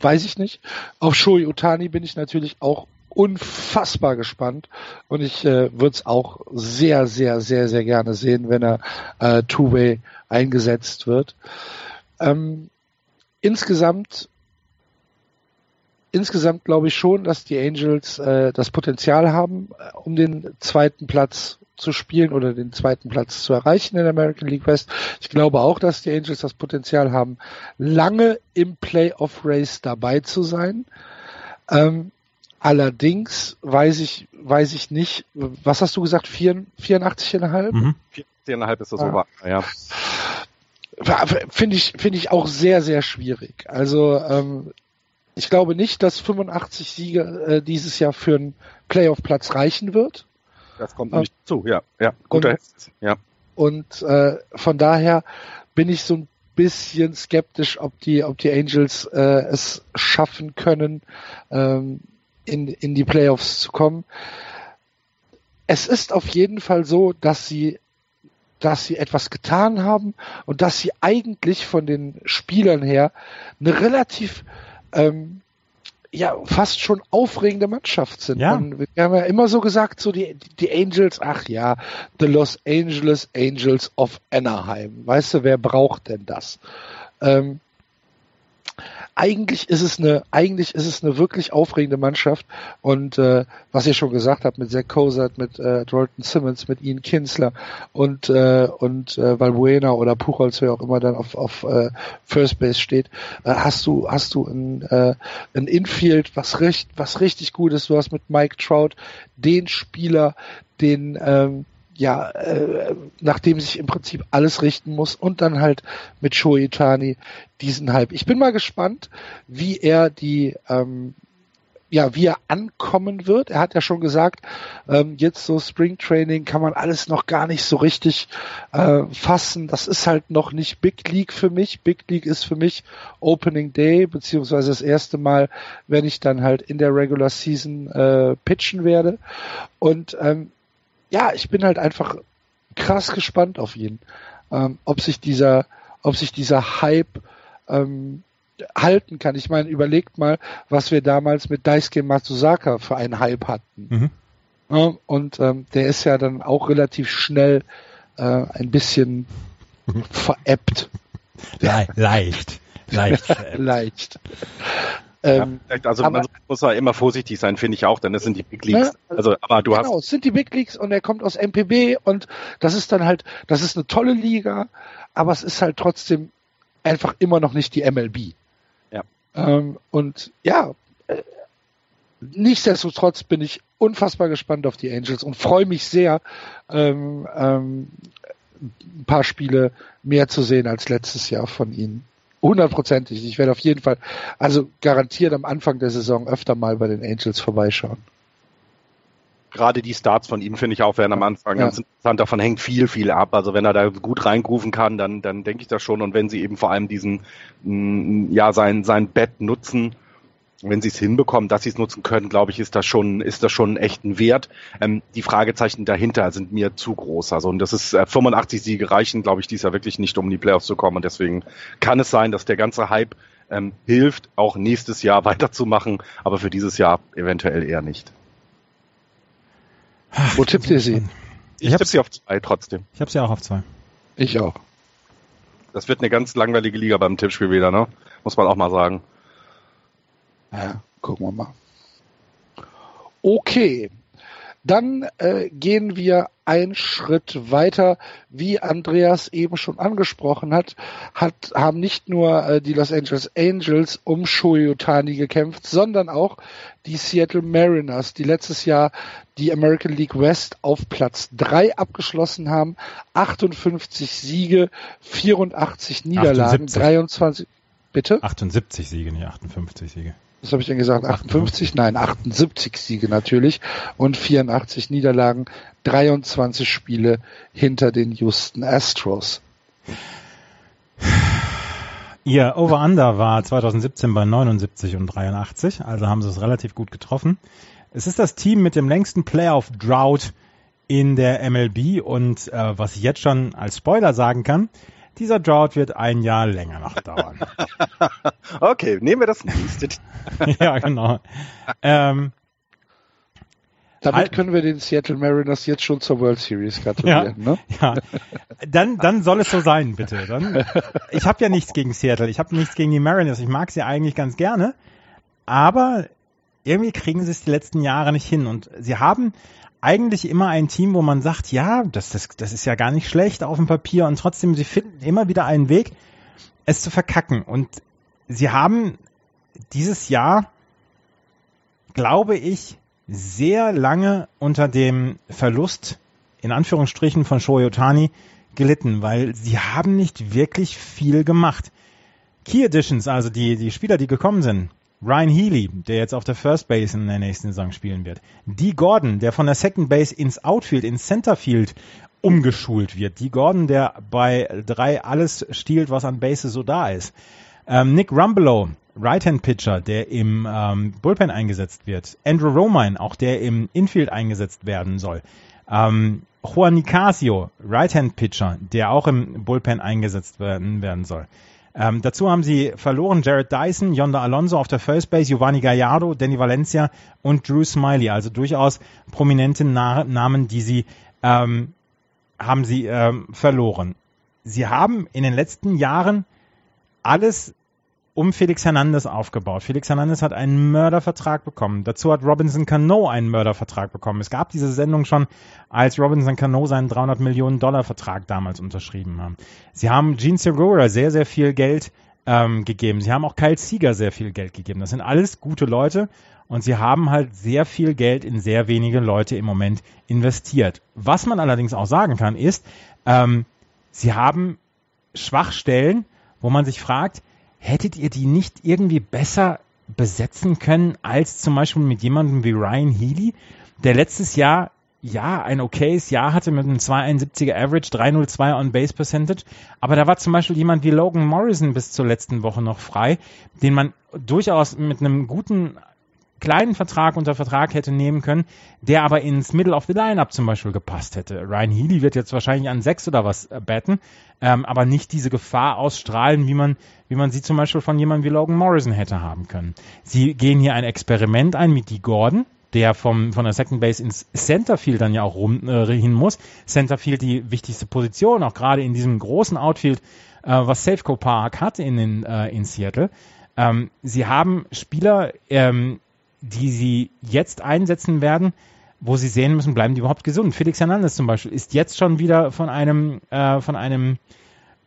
weiß ich nicht. Auf Shoei Utani bin ich natürlich auch unfassbar gespannt und ich äh, würde es auch sehr, sehr, sehr, sehr gerne sehen, wenn er äh, Two-Way eingesetzt wird. Ähm, insgesamt insgesamt glaube ich schon, dass die Angels äh, das Potenzial haben, äh, um den zweiten Platz zu spielen oder den zweiten Platz zu erreichen in der American League West. Ich glaube auch, dass die Angels das Potenzial haben, lange im Playoff Race dabei zu sein. Ähm, allerdings weiß ich, weiß ich nicht, was hast du gesagt, 84,5? Mhm. 84,5 ist das ah. so, ja. Finde ich, finde ich auch sehr, sehr schwierig. Also, ähm, ich glaube nicht, dass 85 Siege äh, dieses Jahr für einen Playoff-Platz reichen wird. Das kommt nicht ähm, zu, ja. ja. Guter und, ja. Und äh, von daher bin ich so ein bisschen skeptisch, ob die, ob die Angels äh, es schaffen können, ähm, in, in die Playoffs zu kommen. Es ist auf jeden Fall so, dass sie dass sie etwas getan haben und dass sie eigentlich von den Spielern her eine relativ ähm, ja fast schon aufregende Mannschaft sind. Ja. Und wir haben ja immer so gesagt, so die, die Angels, ach ja, the Los Angeles Angels of Anaheim. Weißt du, wer braucht denn das? Ähm, eigentlich ist es eine, eigentlich ist es eine wirklich aufregende Mannschaft und äh, was ihr schon gesagt habt mit Zach Cozart, mit äh, Dalton Simmons, mit Ian Kinsler und äh, und äh, Valbuena oder Puchholz, wer auch immer dann auf, auf äh, First Base steht, äh, hast du hast du ein, äh, ein Infield, was recht was richtig gut ist. Du hast mit Mike Trout den Spieler, den ähm, ja, äh, nachdem sich im Prinzip alles richten muss und dann halt mit Shoitani diesen Hype. Ich bin mal gespannt, wie er die, ähm, ja, wie er ankommen wird. Er hat ja schon gesagt, ähm, jetzt so Spring Training kann man alles noch gar nicht so richtig äh, fassen. Das ist halt noch nicht Big League für mich. Big League ist für mich Opening Day, beziehungsweise das erste Mal, wenn ich dann halt in der Regular Season äh, pitchen werde. Und ähm, ja, ich bin halt einfach krass gespannt auf ihn, ähm, ob sich dieser, ob sich dieser Hype ähm, halten kann. Ich meine, überlegt mal, was wir damals mit Daisuke Matsusaka für einen Hype hatten. Mhm. Ja, und ähm, der ist ja dann auch relativ schnell äh, ein bisschen veräppt. Le leicht. Leicht. leicht. Ähm, ja, also aber, man muss ja immer vorsichtig sein, finde ich auch, denn das sind die Big Leagues. Ne? Also, aber du genau, hast. es sind die Big Leagues und er kommt aus MPB und das ist dann halt, das ist eine tolle Liga, aber es ist halt trotzdem einfach immer noch nicht die MLB. Ja. Ähm, und ja, äh, nichtsdestotrotz bin ich unfassbar gespannt auf die Angels und freue mich sehr, ähm, ähm, ein paar Spiele mehr zu sehen als letztes Jahr von ihnen. Hundertprozentig. Ich werde auf jeden Fall, also garantiert am Anfang der Saison öfter mal bei den Angels vorbeischauen. Gerade die Starts von ihm finde ich auch werden am Anfang ja. ganz interessant. Davon hängt viel, viel ab. Also wenn er da gut reinrufen kann, dann, dann denke ich das schon. Und wenn sie eben vor allem diesen, mm, ja, sein, sein Bett nutzen, wenn sie es hinbekommen, dass sie es nutzen können, glaube ich, ist das schon, ist das schon echt ein Wert. Ähm, die Fragezeichen dahinter sind mir zu groß. Also und das ist äh, 85 Siege reichen, glaube ich, dies Jahr wirklich nicht, um in die Playoffs zu kommen. Und deswegen kann es sein, dass der ganze Hype ähm, hilft, auch nächstes Jahr weiterzumachen, aber für dieses Jahr eventuell eher nicht. Ach, Wo tippt ihr sie? Ich, ich tippe sie auf zwei trotzdem. Ich habe sie auch auf zwei. Ich auch. Das wird eine ganz langweilige Liga beim Tippspiel wieder, ne? Muss man auch mal sagen. Ja, gucken wir mal. Okay, dann äh, gehen wir einen Schritt weiter. Wie Andreas eben schon angesprochen hat, hat haben nicht nur äh, die Los Angeles Angels um Shohei Otani gekämpft, sondern auch die Seattle Mariners, die letztes Jahr die American League West auf Platz 3 abgeschlossen haben. 58 Siege, 84 Niederlagen, 78. 23. Bitte? 78 Siege, nicht 58 Siege was habe ich denn gesagt? 58? Nein, 78 Siege natürlich und 84 Niederlagen, 23 Spiele hinter den Houston Astros. Ihr Over-Under war 2017 bei 79 und 83, also haben sie es relativ gut getroffen. Es ist das Team mit dem längsten Playoff-Drought in der MLB und äh, was ich jetzt schon als Spoiler sagen kann, dieser Drought wird ein Jahr länger noch dauern. okay, nehmen wir das nächste. ja, genau. Ähm, damit können wir den Seattle Mariners jetzt schon zur World Series gratulieren, ja, ne? Ja. Dann, dann soll es so sein, bitte. Dann, ich habe ja nichts gegen Seattle, ich habe nichts gegen die Mariners. Ich mag sie eigentlich ganz gerne, aber irgendwie kriegen sie es die letzten Jahre nicht hin. Und sie haben eigentlich immer ein Team, wo man sagt, ja, das, das, das ist ja gar nicht schlecht auf dem Papier und trotzdem, sie finden immer wieder einen Weg, es zu verkacken. Und sie haben dieses Jahr, glaube ich, sehr lange unter dem Verlust, in Anführungsstrichen, von Shoyotani gelitten, weil sie haben nicht wirklich viel gemacht. Key Editions, also die, die Spieler, die gekommen sind, Ryan Healy, der jetzt auf der First Base in der nächsten Saison spielen wird. Dee Gordon, der von der Second Base ins Outfield, ins Centerfield umgeschult wird. Dee Gordon, der bei drei alles stiehlt, was an Bases so da ist. Ähm, Nick Rumbelow, Right-Hand-Pitcher, der im ähm, Bullpen eingesetzt wird. Andrew Romine, auch der im Infield eingesetzt werden soll. Ähm, Juan Nicasio, Right-Hand-Pitcher, der auch im Bullpen eingesetzt werden, werden soll. Ähm, dazu haben sie verloren Jared Dyson, Yonda Alonso auf der First Base, Giovanni Gallardo, Danny Valencia und Drew Smiley. Also durchaus prominente Na Namen, die sie ähm, haben sie ähm, verloren. Sie haben in den letzten Jahren alles um Felix Hernandez aufgebaut. Felix Hernandez hat einen Mördervertrag bekommen. Dazu hat Robinson Cano einen Mördervertrag bekommen. Es gab diese Sendung schon, als Robinson Cano seinen 300 Millionen Dollar Vertrag damals unterschrieben hat. Sie haben Gene Segura sehr, sehr viel Geld ähm, gegeben. Sie haben auch Kyle Sieger sehr viel Geld gegeben. Das sind alles gute Leute und sie haben halt sehr viel Geld in sehr wenige Leute im Moment investiert. Was man allerdings auch sagen kann, ist, ähm, sie haben Schwachstellen, wo man sich fragt, hättet ihr die nicht irgendwie besser besetzen können als zum Beispiel mit jemandem wie Ryan Healy, der letztes Jahr ja ein okayes Jahr hatte mit einem 271er Average, 302 on Base Percentage, aber da war zum Beispiel jemand wie Logan Morrison bis zur letzten Woche noch frei, den man durchaus mit einem guten kleinen Vertrag unter Vertrag hätte nehmen können, der aber ins Middle of the Lineup zum Beispiel gepasst hätte. Ryan Healy wird jetzt wahrscheinlich an sechs oder was äh, betten, ähm, aber nicht diese Gefahr ausstrahlen, wie man, wie man sie zum Beispiel von jemandem wie Logan Morrison hätte haben können. Sie gehen hier ein Experiment ein mit Dee Gordon, der vom, von der Second Base ins Centerfield dann ja auch rum, äh, hin muss. Centerfield die wichtigste Position, auch gerade in diesem großen Outfield, äh, was Safeco Park hat in, in, äh, in Seattle. Ähm, sie haben Spieler ähm, die sie jetzt einsetzen werden, wo sie sehen müssen, bleiben die überhaupt gesund. Felix Hernandez zum Beispiel ist jetzt schon wieder von einem, äh, von einem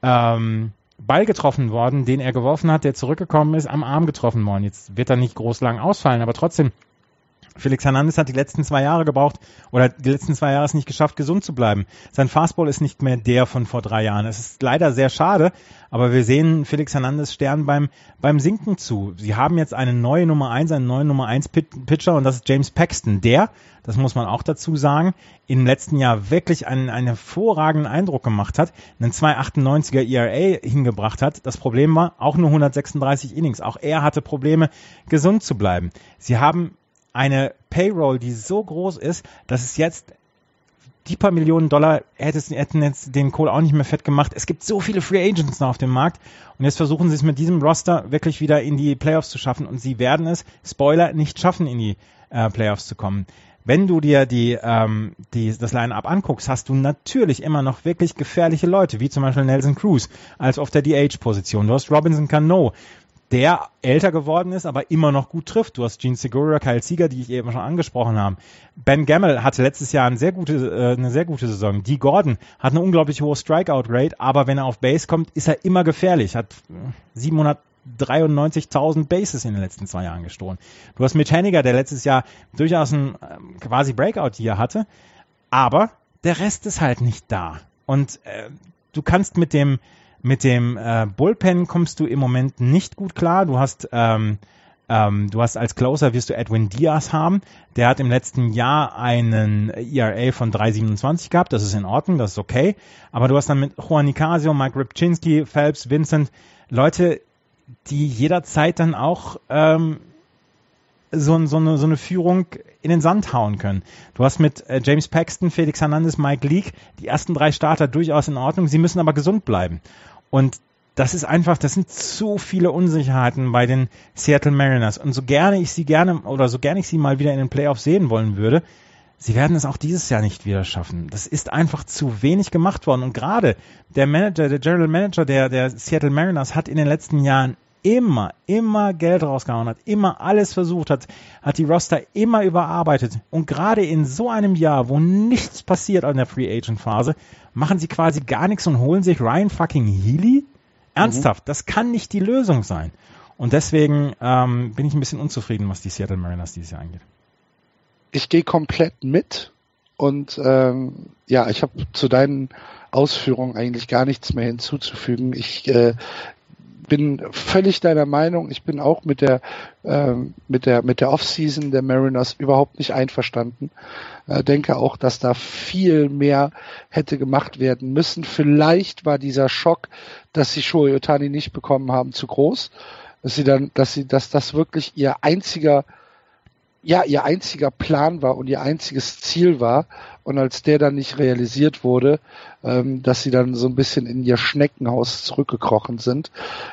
ähm, Ball getroffen worden, den er geworfen hat, der zurückgekommen ist, am Arm getroffen worden. Jetzt wird er nicht groß lang ausfallen, aber trotzdem Felix Hernandez hat die letzten zwei Jahre gebraucht oder die letzten zwei Jahre es nicht geschafft, gesund zu bleiben. Sein Fastball ist nicht mehr der von vor drei Jahren. Es ist leider sehr schade, aber wir sehen Felix Hernandez Stern beim, beim Sinken zu. Sie haben jetzt eine neue Nummer eins, einen neuen Nummer eins Pitcher und das ist James Paxton, der, das muss man auch dazu sagen, im letzten Jahr wirklich einen, einen hervorragenden Eindruck gemacht hat, einen 2,98er ERA hingebracht hat. Das Problem war auch nur 136 Innings. Auch er hatte Probleme, gesund zu bleiben. Sie haben eine Payroll, die so groß ist, dass es jetzt die paar Millionen Dollar hätten jetzt den Kohl auch nicht mehr fett gemacht. Es gibt so viele Free Agents noch auf dem Markt und jetzt versuchen sie es mit diesem Roster wirklich wieder in die Playoffs zu schaffen und sie werden es, Spoiler, nicht schaffen, in die äh, Playoffs zu kommen. Wenn du dir die, ähm, die, das Line-Up anguckst, hast du natürlich immer noch wirklich gefährliche Leute, wie zum Beispiel Nelson Cruz als auf der DH-Position. Du hast Robinson Cano, der älter geworden ist, aber immer noch gut trifft. Du hast Gene Segura, Kyle Sieger, die ich eben schon angesprochen habe. Ben Gamel hatte letztes Jahr eine sehr gute, äh, eine sehr gute Saison. Dee Gordon hat eine unglaublich hohe Strikeout-Rate, aber wenn er auf Base kommt, ist er immer gefährlich. Hat 793.000 Bases in den letzten zwei Jahren gestohlen. Du hast Mitch Henniger, der letztes Jahr durchaus ein ähm, quasi Breakout hier hatte, aber der Rest ist halt nicht da. Und äh, du kannst mit dem mit dem äh, Bullpen kommst du im Moment nicht gut klar. Du hast ähm, ähm, du hast als Closer wirst du Edwin Diaz haben. Der hat im letzten Jahr einen ERA von 3,27 gehabt. Das ist in Ordnung, das ist okay. Aber du hast dann mit Juan Nicasio, Mike Ripczynski, Phelps, Vincent Leute, die jederzeit dann auch ähm, so, so, eine, so eine Führung in den Sand hauen können. Du hast mit äh, James Paxton, Felix Hernandez, Mike Leake die ersten drei Starter durchaus in Ordnung. Sie müssen aber gesund bleiben. Und das ist einfach, das sind zu viele Unsicherheiten bei den Seattle Mariners. Und so gerne ich sie gerne oder so gerne ich sie mal wieder in den Playoffs sehen wollen würde, sie werden es auch dieses Jahr nicht wieder schaffen. Das ist einfach zu wenig gemacht worden. Und gerade der Manager, der General Manager der, der Seattle Mariners hat in den letzten Jahren immer, immer Geld rausgehauen, hat immer alles versucht, hat, hat die Roster immer überarbeitet. Und gerade in so einem Jahr, wo nichts passiert an der Free Agent Phase, machen sie quasi gar nichts und holen sich Ryan fucking Healy? Ernsthaft, mhm. das kann nicht die Lösung sein. Und deswegen ähm, bin ich ein bisschen unzufrieden, was die Seattle Mariners dieses Jahr angeht. Ich gehe komplett mit und ähm, ja, ich habe zu deinen Ausführungen eigentlich gar nichts mehr hinzuzufügen. Ich äh, bin völlig deiner Meinung. Ich bin auch mit der ähm, mit der mit der Offseason der Mariners überhaupt nicht einverstanden. Äh, denke auch, dass da viel mehr hätte gemacht werden müssen. Vielleicht war dieser Schock, dass sie Shohei Otani nicht bekommen haben, zu groß. Dass sie dann, dass sie, dass das wirklich ihr einziger ja, ihr einziger Plan war und ihr einziges Ziel war. Und als der dann nicht realisiert wurde, ähm, dass sie dann so ein bisschen in ihr Schneckenhaus zurückgekrochen sind.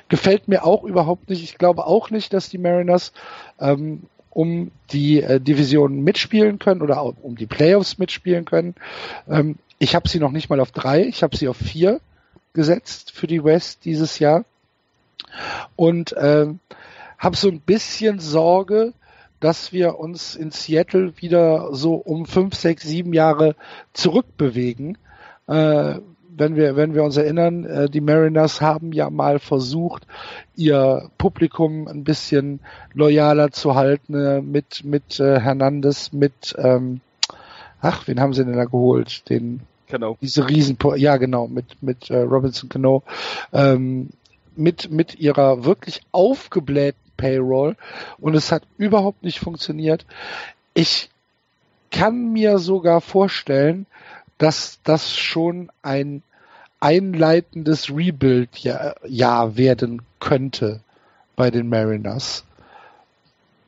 Gefällt mir auch überhaupt nicht. Ich glaube auch nicht, dass die Mariners ähm, um die äh, Division mitspielen können oder auch um die Playoffs mitspielen können. Ähm, ich habe sie noch nicht mal auf drei, ich habe sie auf vier gesetzt für die West dieses Jahr und ähm, habe so ein bisschen Sorge, dass wir uns in Seattle wieder so um fünf, sechs, sieben Jahre zurückbewegen. Äh, wenn wir, wenn wir uns erinnern, äh, die Mariners haben ja mal versucht, ihr Publikum ein bisschen loyaler zu halten äh, mit, mit äh, Hernandez, mit, ähm, ach, wen haben sie denn da geholt? Den, Genau. Diese Riesen, ja genau, mit, mit äh, Robinson Cano, ähm, mit, mit ihrer wirklich aufgeblähten Payroll und es hat überhaupt nicht funktioniert. Ich kann mir sogar vorstellen, dass das schon ein einleitendes Rebuild-Jahr werden könnte bei den Mariners.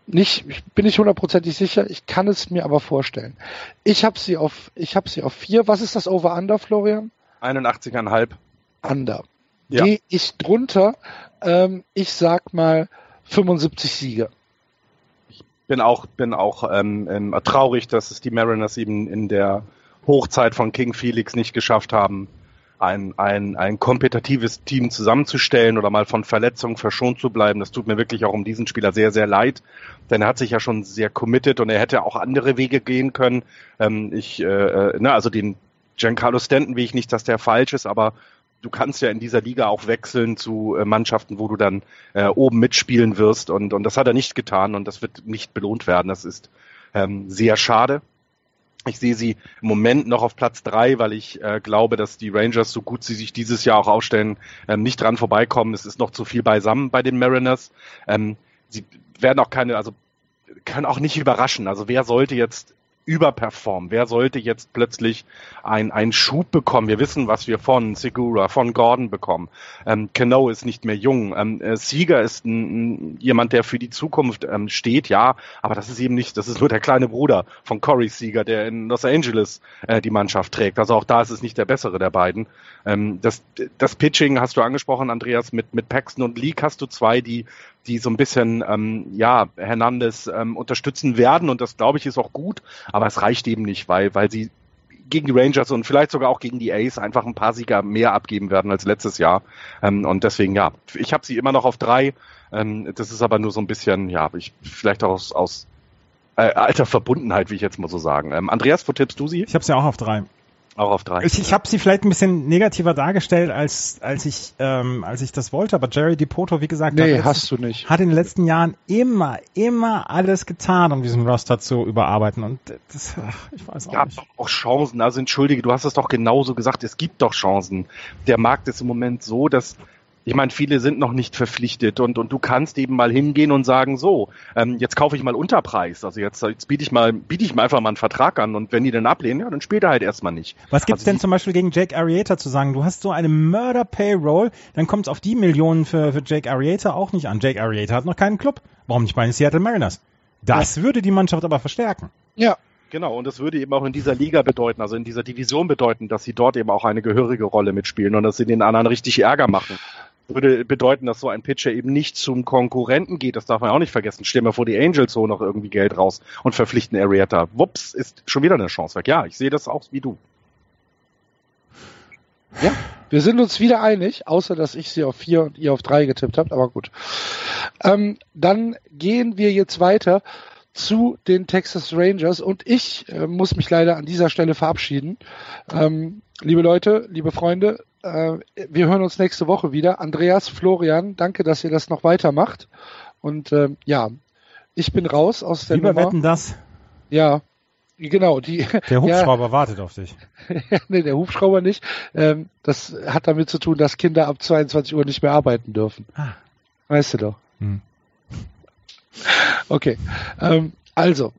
Nicht, ich bin nicht hundertprozentig sicher, ich kann es mir aber vorstellen. Ich habe sie auf, ich habe sie auf vier. Was ist das Over-Under, Florian? 81,5. Under. Ja. Gehe ich drunter, ähm, ich sag mal 75 Siege. Ich bin auch, bin auch ähm, ähm, traurig, dass es die Mariners eben in der Hochzeit von King Felix nicht geschafft haben, ein, ein, ein kompetitives Team zusammenzustellen oder mal von Verletzungen verschont zu bleiben. Das tut mir wirklich auch um diesen Spieler sehr, sehr leid, denn er hat sich ja schon sehr committed und er hätte auch andere Wege gehen können. Ähm, ich, äh, äh ne, also den Giancarlo Stanton wie ich nicht, dass der falsch ist, aber du kannst ja in dieser Liga auch wechseln zu äh, Mannschaften, wo du dann äh, oben mitspielen wirst und, und das hat er nicht getan und das wird nicht belohnt werden. Das ist Ähm, sehr schade. Ich sehe sie im Moment noch auf Platz drei, weil ich äh, glaube, dass die Rangers, so gut sie sich dieses Jahr auch aufstellen, ähm, nicht dran vorbeikommen. Es ist noch zu viel beisammen bei den Mariners. Ähm, sie werden auch keine, also können auch nicht überraschen. Also wer sollte jetzt überperformen? Wer sollte jetzt plötzlich ein, einen Schub bekommen? Wir wissen, was wir von Segura, von Gordon bekommen. Ähm, Cano ist nicht mehr jung. Ähm, äh, Sieger ist ein, jemand, der für die Zukunft ähm, steht, ja, aber das ist eben nicht, das ist nur der kleine Bruder von Corey Sieger, der in Los Angeles äh, die Mannschaft trägt. Also auch da ist es nicht der bessere der beiden. Ähm, das, das Pitching hast du angesprochen, Andreas, mit, mit Paxton und Leak hast du zwei, die die so ein bisschen ähm, ja Hernandez ähm, unterstützen werden und das glaube ich ist auch gut, aber es reicht eben nicht, weil weil sie gegen die Rangers und vielleicht sogar auch gegen die Ace einfach ein paar Sieger mehr abgeben werden als letztes Jahr ähm, und deswegen ja, ich habe sie immer noch auf drei. Ähm, das ist aber nur so ein bisschen ja, ich vielleicht auch aus, aus äh, alter Verbundenheit, wie ich jetzt mal so sagen. Ähm, Andreas, wo tippst du sie? Ich habe sie auch auf drei. Auch auf drei. Ich, ich habe sie vielleicht ein bisschen negativer dargestellt, als, als, ich, ähm, als ich das wollte, aber Jerry DiPoto, wie gesagt, nee, hat, hast du nicht. hat in den letzten Jahren immer, immer alles getan, um diesen Roster zu überarbeiten. Und das, ach, ich weiß auch gab nicht. doch auch Chancen. Also entschuldige, du hast es doch genauso gesagt. Es gibt doch Chancen. Der Markt ist im Moment so, dass ich meine, viele sind noch nicht verpflichtet und, und du kannst eben mal hingehen und sagen, so, ähm, jetzt kaufe ich mal Unterpreis. Also jetzt, jetzt biete ich mal, biete ich mal einfach mal einen Vertrag an und wenn die dann ablehnen, ja, dann spielt er halt erstmal nicht. Was gibt's also denn zum Beispiel gegen Jake Arrieta zu sagen? Du hast so eine Murder-Payroll, dann kommt es auf die Millionen für, für Jake Arrieta auch nicht an. Jake Arrieta hat noch keinen Club. Warum nicht bei den Seattle Mariners? Das ja. würde die Mannschaft aber verstärken. Ja, Genau, und das würde eben auch in dieser Liga bedeuten, also in dieser Division bedeuten, dass sie dort eben auch eine gehörige Rolle mitspielen und dass sie den anderen richtig Ärger machen würde bedeuten, dass so ein Pitcher eben nicht zum Konkurrenten geht. Das darf man auch nicht vergessen. Stell mir vor, die Angels holen noch irgendwie Geld raus und verpflichten Arietta. Wups, ist schon wieder eine Chance weg. Ja, ich sehe das auch wie du. Ja, wir sind uns wieder einig, außer dass ich sie auf vier und ihr auf drei getippt habt, aber gut. Ähm, dann gehen wir jetzt weiter zu den Texas Rangers und ich äh, muss mich leider an dieser Stelle verabschieden. Ähm, liebe Leute, liebe Freunde, äh, wir hören uns nächste Woche wieder. Andreas, Florian, danke, dass ihr das noch weitermacht. Und äh, ja, ich bin raus aus der Lieber Nummer. wetten das. Ja, genau. Die, Der Hubschrauber ja, wartet auf dich. nee, der Hubschrauber nicht. Ähm, das hat damit zu tun, dass Kinder ab 22 Uhr nicht mehr arbeiten dürfen. Ah. Weißt du doch. Hm. Okay. Ähm, also,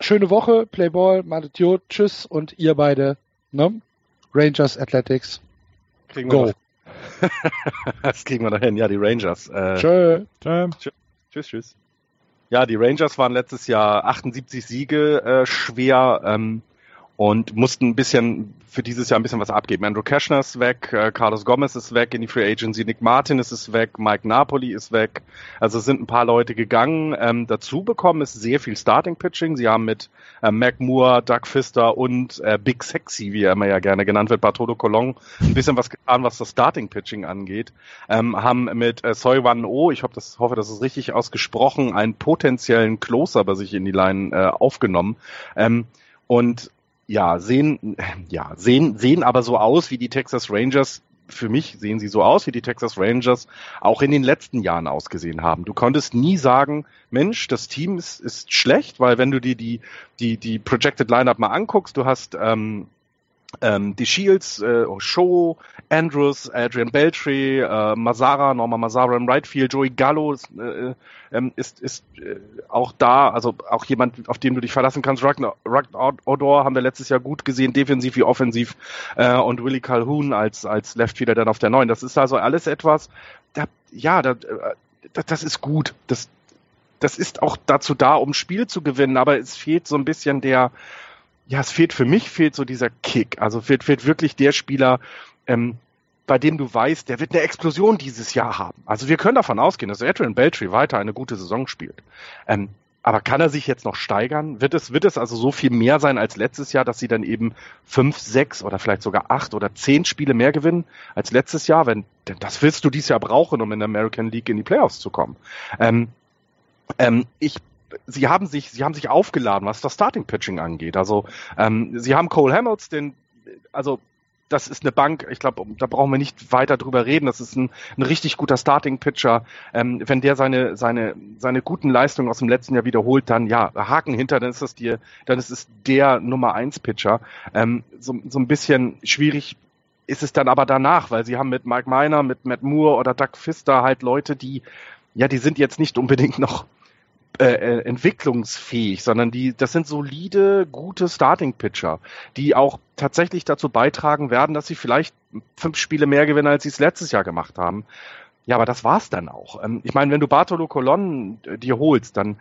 schöne Woche, Playball, Madetiot, tschüss und ihr beide, ne? Rangers Athletics. Kriegen Go. das kriegen wir noch hin. Ja, die Rangers. Äh, Tschö. Tschö. Tschüss, tschüss. Ja, die Rangers waren letztes Jahr 78 Siege äh, schwer. Ähm, und mussten ein bisschen für dieses Jahr ein bisschen was abgeben. Andrew Cashner ist weg, äh, Carlos Gomez ist weg in die Free Agency, Nick Martin ist weg, Mike Napoli ist weg. Also sind ein paar Leute gegangen. Ähm, dazu bekommen ist sehr viel Starting Pitching. Sie haben mit äh, Mac Moore, Doug Pfister und äh, Big Sexy, wie er immer ja gerne genannt wird, Bartolo Colon, ein bisschen was getan, was das Starting Pitching angeht. Ähm, haben mit äh, Soy Wan O, ich hoffe, das, hoffe, das ist richtig ausgesprochen, einen potenziellen Closer bei sich in die Line äh, aufgenommen. Ähm, und ja, sehen, ja, sehen, sehen aber so aus wie die Texas Rangers. Für mich sehen sie so aus, wie die Texas Rangers auch in den letzten Jahren ausgesehen haben. Du konntest nie sagen, Mensch, das Team ist, ist schlecht, weil wenn du dir die, die, die Projected Lineup mal anguckst, du hast ähm, ähm, die Shields, äh, Show, Andrews, Adrian Beltry, äh, Mazara, Norman Mazara im Right Field, Joey Gallo ist, äh, ähm, ist, ist äh, auch da, also auch jemand, auf den du dich verlassen kannst. Ragnar, Odor haben wir letztes Jahr gut gesehen, defensiv wie offensiv äh, und Willie Calhoun als, als Leftfielder dann auf der neuen. Das ist also alles etwas, da, ja, da, da, das ist gut. Das, das ist auch dazu da, um Spiel zu gewinnen, aber es fehlt so ein bisschen der, ja, es fehlt für mich fehlt so dieser Kick. Also fehlt, fehlt wirklich der Spieler, ähm, bei dem du weißt, der wird eine Explosion dieses Jahr haben. Also wir können davon ausgehen, dass Adrian Beltry weiter eine gute Saison spielt. Ähm, aber kann er sich jetzt noch steigern? Wird es, wird es also so viel mehr sein als letztes Jahr, dass sie dann eben fünf, sechs oder vielleicht sogar acht oder zehn Spiele mehr gewinnen als letztes Jahr? Wenn, denn das willst du dieses Jahr brauchen, um in der American League in die Playoffs zu kommen. Ähm, ähm, ich sie haben sich, sie haben sich aufgeladen, was das Starting Pitching angeht. Also ähm, sie haben Cole Hamels, den, also das ist eine Bank, ich glaube, da brauchen wir nicht weiter drüber reden. Das ist ein, ein richtig guter Starting-Pitcher. Ähm, wenn der seine, seine, seine guten Leistungen aus dem letzten Jahr wiederholt, dann ja, Haken hinter, dann ist das dir, dann ist es der Nummer eins Pitcher. Ähm, so, so ein bisschen schwierig ist es dann aber danach, weil sie haben mit Mike Miner, mit Matt Moore oder Doug Pfister halt Leute, die, ja, die sind jetzt nicht unbedingt noch äh, äh, entwicklungsfähig, sondern die, das sind solide, gute Starting-Pitcher, die auch tatsächlich dazu beitragen werden, dass sie vielleicht fünf Spiele mehr gewinnen, als sie es letztes Jahr gemacht haben. Ja, aber das war's dann auch. Ähm, ich meine, wenn du Bartolo Colon äh, dir holst, dann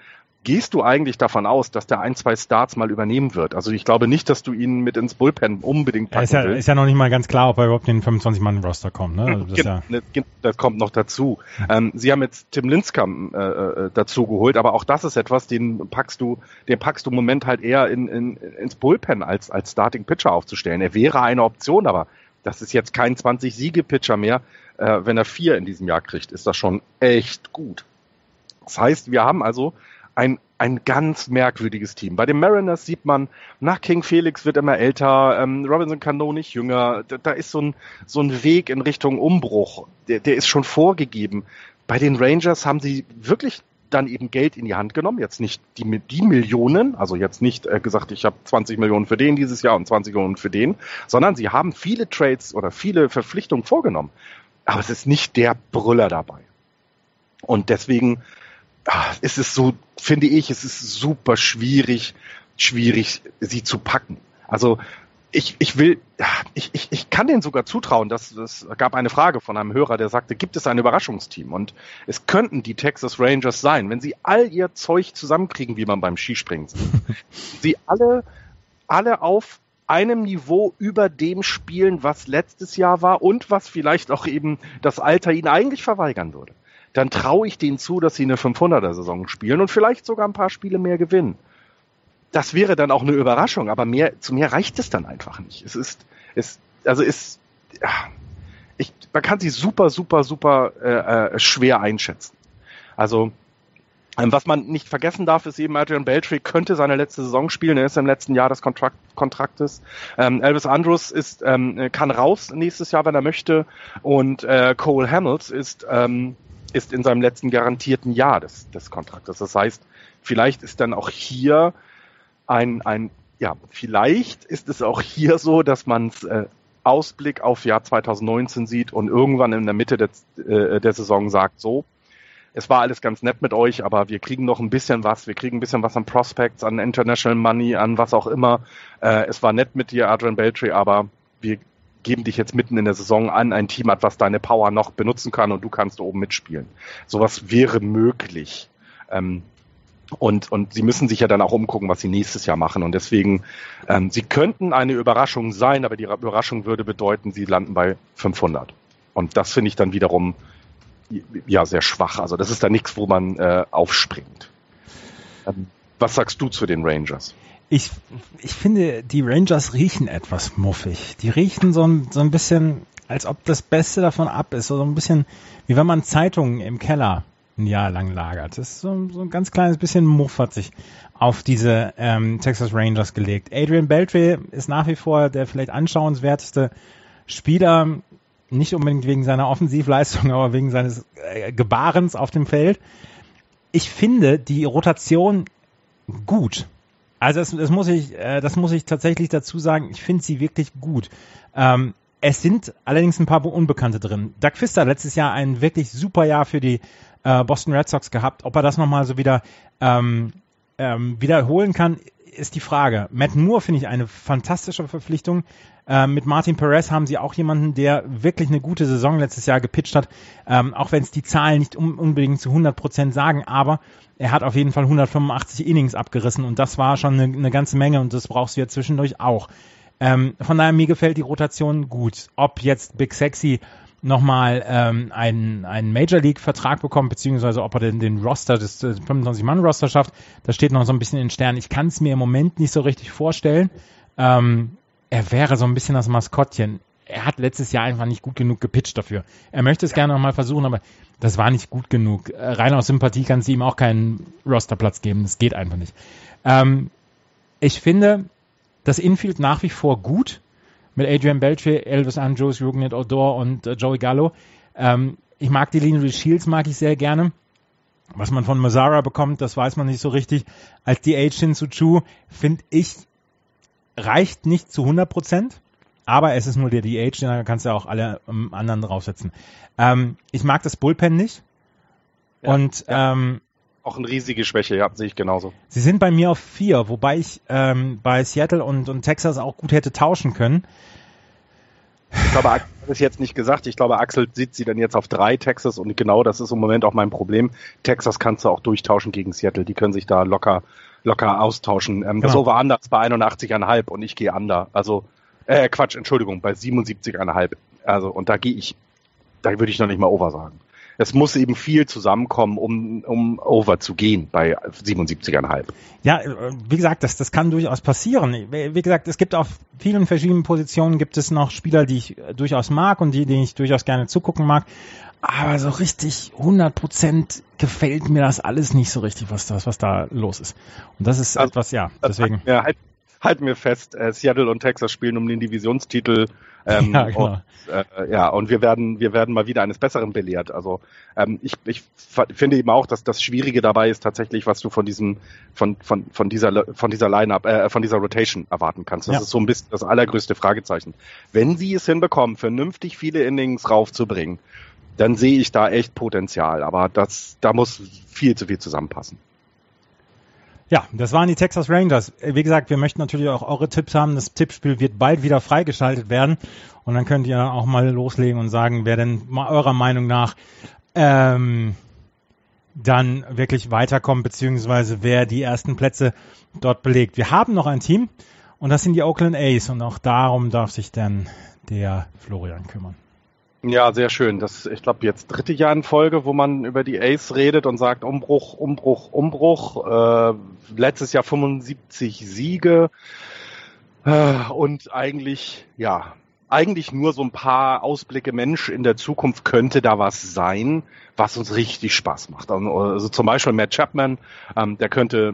gehst du eigentlich davon aus, dass der ein, zwei Starts mal übernehmen wird? Also ich glaube nicht, dass du ihn mit ins Bullpen unbedingt packen ist ja, willst. ist ja noch nicht mal ganz klar, ob er überhaupt in den 25-Mann-Roster kommt. Ne? Also das, ja ne, das, kommt noch dazu. Ähm, sie haben jetzt Tim Linskam äh, äh, dazu geholt, aber auch das ist etwas, den packst du, den packst du im Moment halt eher in, in, ins Bullpen als, als Starting Pitcher aufzustellen. Er wäre eine Option, aber das ist jetzt kein 20-Siege-Pitcher mehr. Äh, wenn er vier in diesem Jahr kriegt, ist das schon echt gut. Das heißt, wir haben also ein, ein ganz merkwürdiges Team. Bei den Mariners sieht man, nach King Felix wird immer älter, ähm, Robinson Cano nicht jünger. Da, da, ist so ein, so ein Weg in Richtung Umbruch. Der, der ist schon vorgegeben. Bei den Rangers haben sie wirklich dann eben Geld in die Hand genommen, jetzt nicht die, die Millionen, also jetzt nicht äh, gesagt, ich habe 20 Millionen für den dieses Jahr und 20 Millionen für den, sondern sie haben viele Trades oder viele Verpflichtungen vorgenommen. Aber es ist nicht der Brüller dabei. Und deswegen ach, ist es so, finde ich, es ist super schwierig, schwierig, sie zu packen. Also ich, ich will, ich, ich, ich kann denen sogar zutrauen, dass es gab eine Frage von einem Hörer, der sagte, gibt es ein Überraschungsteam? Und es könnten die Texas Rangers sein, wenn sie all ihr Zeug zusammenkriegen, wie man beim Skispringen sagt. sie alle, alle auf einem Niveau über dem spielen, was letztes Jahr war und was vielleicht auch eben das Alter ihnen eigentlich verweigern würde dann traue ich denen zu, dass sie eine 500er-Saison spielen und vielleicht sogar ein paar Spiele mehr gewinnen. Das wäre dann auch eine Überraschung, aber mehr, zu mehr reicht es dann einfach nicht. Es ist, es, also ist, ja, ich, man kann sie super, super, super äh, äh, schwer einschätzen. Also, ähm, was man nicht vergessen darf, ist eben Adrian Beltry könnte seine letzte Saison spielen. Er ist im letzten Jahr des Kontrakt, Kontraktes. Ähm, Elvis Andrus ist, ähm, kann raus nächstes Jahr, wenn er möchte. Und äh, Cole Hamels ist ähm, ist in seinem letzten garantierten Jahr des, des Kontraktes. Das heißt, vielleicht ist dann auch hier ein, ein ja, vielleicht ist es auch hier so, dass man äh, Ausblick auf Jahr 2019 sieht und irgendwann in der Mitte der, äh, der Saison sagt, so, es war alles ganz nett mit euch, aber wir kriegen noch ein bisschen was, wir kriegen ein bisschen was an Prospects, an International Money, an was auch immer. Äh, es war nett mit dir, Adrian Beltry, aber wir geben dich jetzt mitten in der Saison an, ein Team hat, was deine Power noch benutzen kann und du kannst oben mitspielen. Sowas wäre möglich. Ähm, und, und sie müssen sich ja dann auch umgucken, was sie nächstes Jahr machen. Und deswegen, ähm, sie könnten eine Überraschung sein, aber die Überraschung würde bedeuten, sie landen bei 500. Und das finde ich dann wiederum ja sehr schwach. Also das ist da nichts, wo man äh, aufspringt. Ähm, was sagst du zu den Rangers? Ich, ich finde, die Rangers riechen etwas muffig. Die riechen so ein, so ein bisschen, als ob das Beste davon ab ist. So ein bisschen, wie wenn man Zeitungen im Keller ein Jahr lang lagert. Das ist so, so ein ganz kleines bisschen Muff hat sich auf diese ähm, Texas Rangers gelegt. Adrian Beltre ist nach wie vor der vielleicht anschauenswerteste Spieler, nicht unbedingt wegen seiner Offensivleistung, aber wegen seines äh, Gebarens auf dem Feld. Ich finde die Rotation gut. Also das, das muss ich, äh, das muss ich tatsächlich dazu sagen. Ich finde sie wirklich gut. Ähm, es sind allerdings ein paar Unbekannte drin. Doug Pfister letztes Jahr ein wirklich super Jahr für die äh, Boston Red Sox gehabt. Ob er das nochmal so wieder ähm, ähm, wiederholen kann, ist die Frage. Matt Moore finde ich eine fantastische Verpflichtung. Ähm, mit Martin Perez haben sie auch jemanden, der wirklich eine gute Saison letztes Jahr gepitcht hat, ähm, auch wenn es die Zahlen nicht um, unbedingt zu 100 Prozent sagen, aber er hat auf jeden Fall 185 Innings abgerissen und das war schon eine, eine ganze Menge und das brauchst du ja zwischendurch auch. Ähm, von daher, mir gefällt die Rotation gut. Ob jetzt Big Sexy nochmal ähm, einen, einen Major League-Vertrag bekommt, beziehungsweise ob er den, den Roster des 25-Mann-Roster schafft, das steht noch so ein bisschen in Sternen. Ich kann es mir im Moment nicht so richtig vorstellen. Ähm, er wäre so ein bisschen das Maskottchen. Er hat letztes Jahr einfach nicht gut genug gepitcht dafür. Er möchte es gerne nochmal versuchen, aber das war nicht gut genug. Äh, rein aus Sympathie kannst du ihm auch keinen Rosterplatz geben. Das geht einfach nicht. Ähm, ich finde das Infield nach wie vor gut, mit Adrian Beltre, Elvis Andrews, Rugnet Odor und äh, Joey Gallo. Ähm, ich mag die Linie Shields, mag ich sehr gerne. Was man von Mazzara bekommt, das weiß man nicht so richtig. Als die hin zu Chu, finde ich, reicht nicht zu 100 Prozent. Aber es ist nur der DH, da kannst du auch alle um, anderen draufsetzen. Ähm, ich mag das Bullpen nicht. Ja, und ja. Ähm, auch eine riesige Schwäche, ja, sehe ich genauso. Sie sind bei mir auf vier, wobei ich ähm, bei Seattle und, und Texas auch gut hätte tauschen können. Ich glaube, Axel hat es jetzt nicht gesagt. Ich glaube, Axel sieht sie dann jetzt auf drei Texas und genau das ist im Moment auch mein Problem. Texas kannst du auch durchtauschen gegen Seattle. Die können sich da locker, locker austauschen. Ähm, genau. Das Over-Under ist bei 81,5 und ich gehe under. Also, äh, Quatsch, Entschuldigung, bei 77,5. Also, und da gehe ich, da würde ich noch nicht mal over sagen es muss eben viel zusammenkommen, um, um over zu gehen bei 77,5. Ja, äh, wie gesagt, das, das kann durchaus passieren. Wie gesagt, es gibt auf vielen verschiedenen Positionen gibt es noch Spieler, die ich durchaus mag und die, denen ich durchaus gerne zugucken mag. Aber so richtig 100 Prozent gefällt mir das alles nicht so richtig, was das, was da los ist. Und das ist also, etwas, ja, deswegen. Ja, halt, halten wir fest, äh, Seattle und Texas spielen um den Divisionstitel. Ähm, ja, genau. und, äh, ja, und wir werden, wir werden mal wieder eines Besseren belehrt. Also ähm, ich, ich finde eben auch, dass das Schwierige dabei ist tatsächlich, was du von diesem, von, von, von dieser, von dieser Line-up, äh, von dieser Rotation erwarten kannst. Das ja. ist so ein bisschen das allergrößte Fragezeichen. Wenn sie es hinbekommen, vernünftig viele Innings raufzubringen, dann sehe ich da echt Potenzial. Aber das, da muss viel zu viel zusammenpassen. Ja, das waren die Texas Rangers. Wie gesagt, wir möchten natürlich auch eure Tipps haben. Das Tippspiel wird bald wieder freigeschaltet werden. Und dann könnt ihr auch mal loslegen und sagen, wer denn eurer Meinung nach ähm, dann wirklich weiterkommt, beziehungsweise wer die ersten Plätze dort belegt. Wir haben noch ein Team und das sind die Oakland A's und auch darum darf sich dann der Florian kümmern. Ja, sehr schön. Das, ich glaube, jetzt dritte Jahr in Folge, wo man über die Ace redet und sagt Umbruch, Umbruch, Umbruch. Äh, letztes Jahr 75 Siege äh, und eigentlich, ja, eigentlich nur so ein paar Ausblicke, Mensch, in der Zukunft könnte da was sein, was uns richtig Spaß macht. Also, also zum Beispiel Matt Chapman, ähm, der könnte,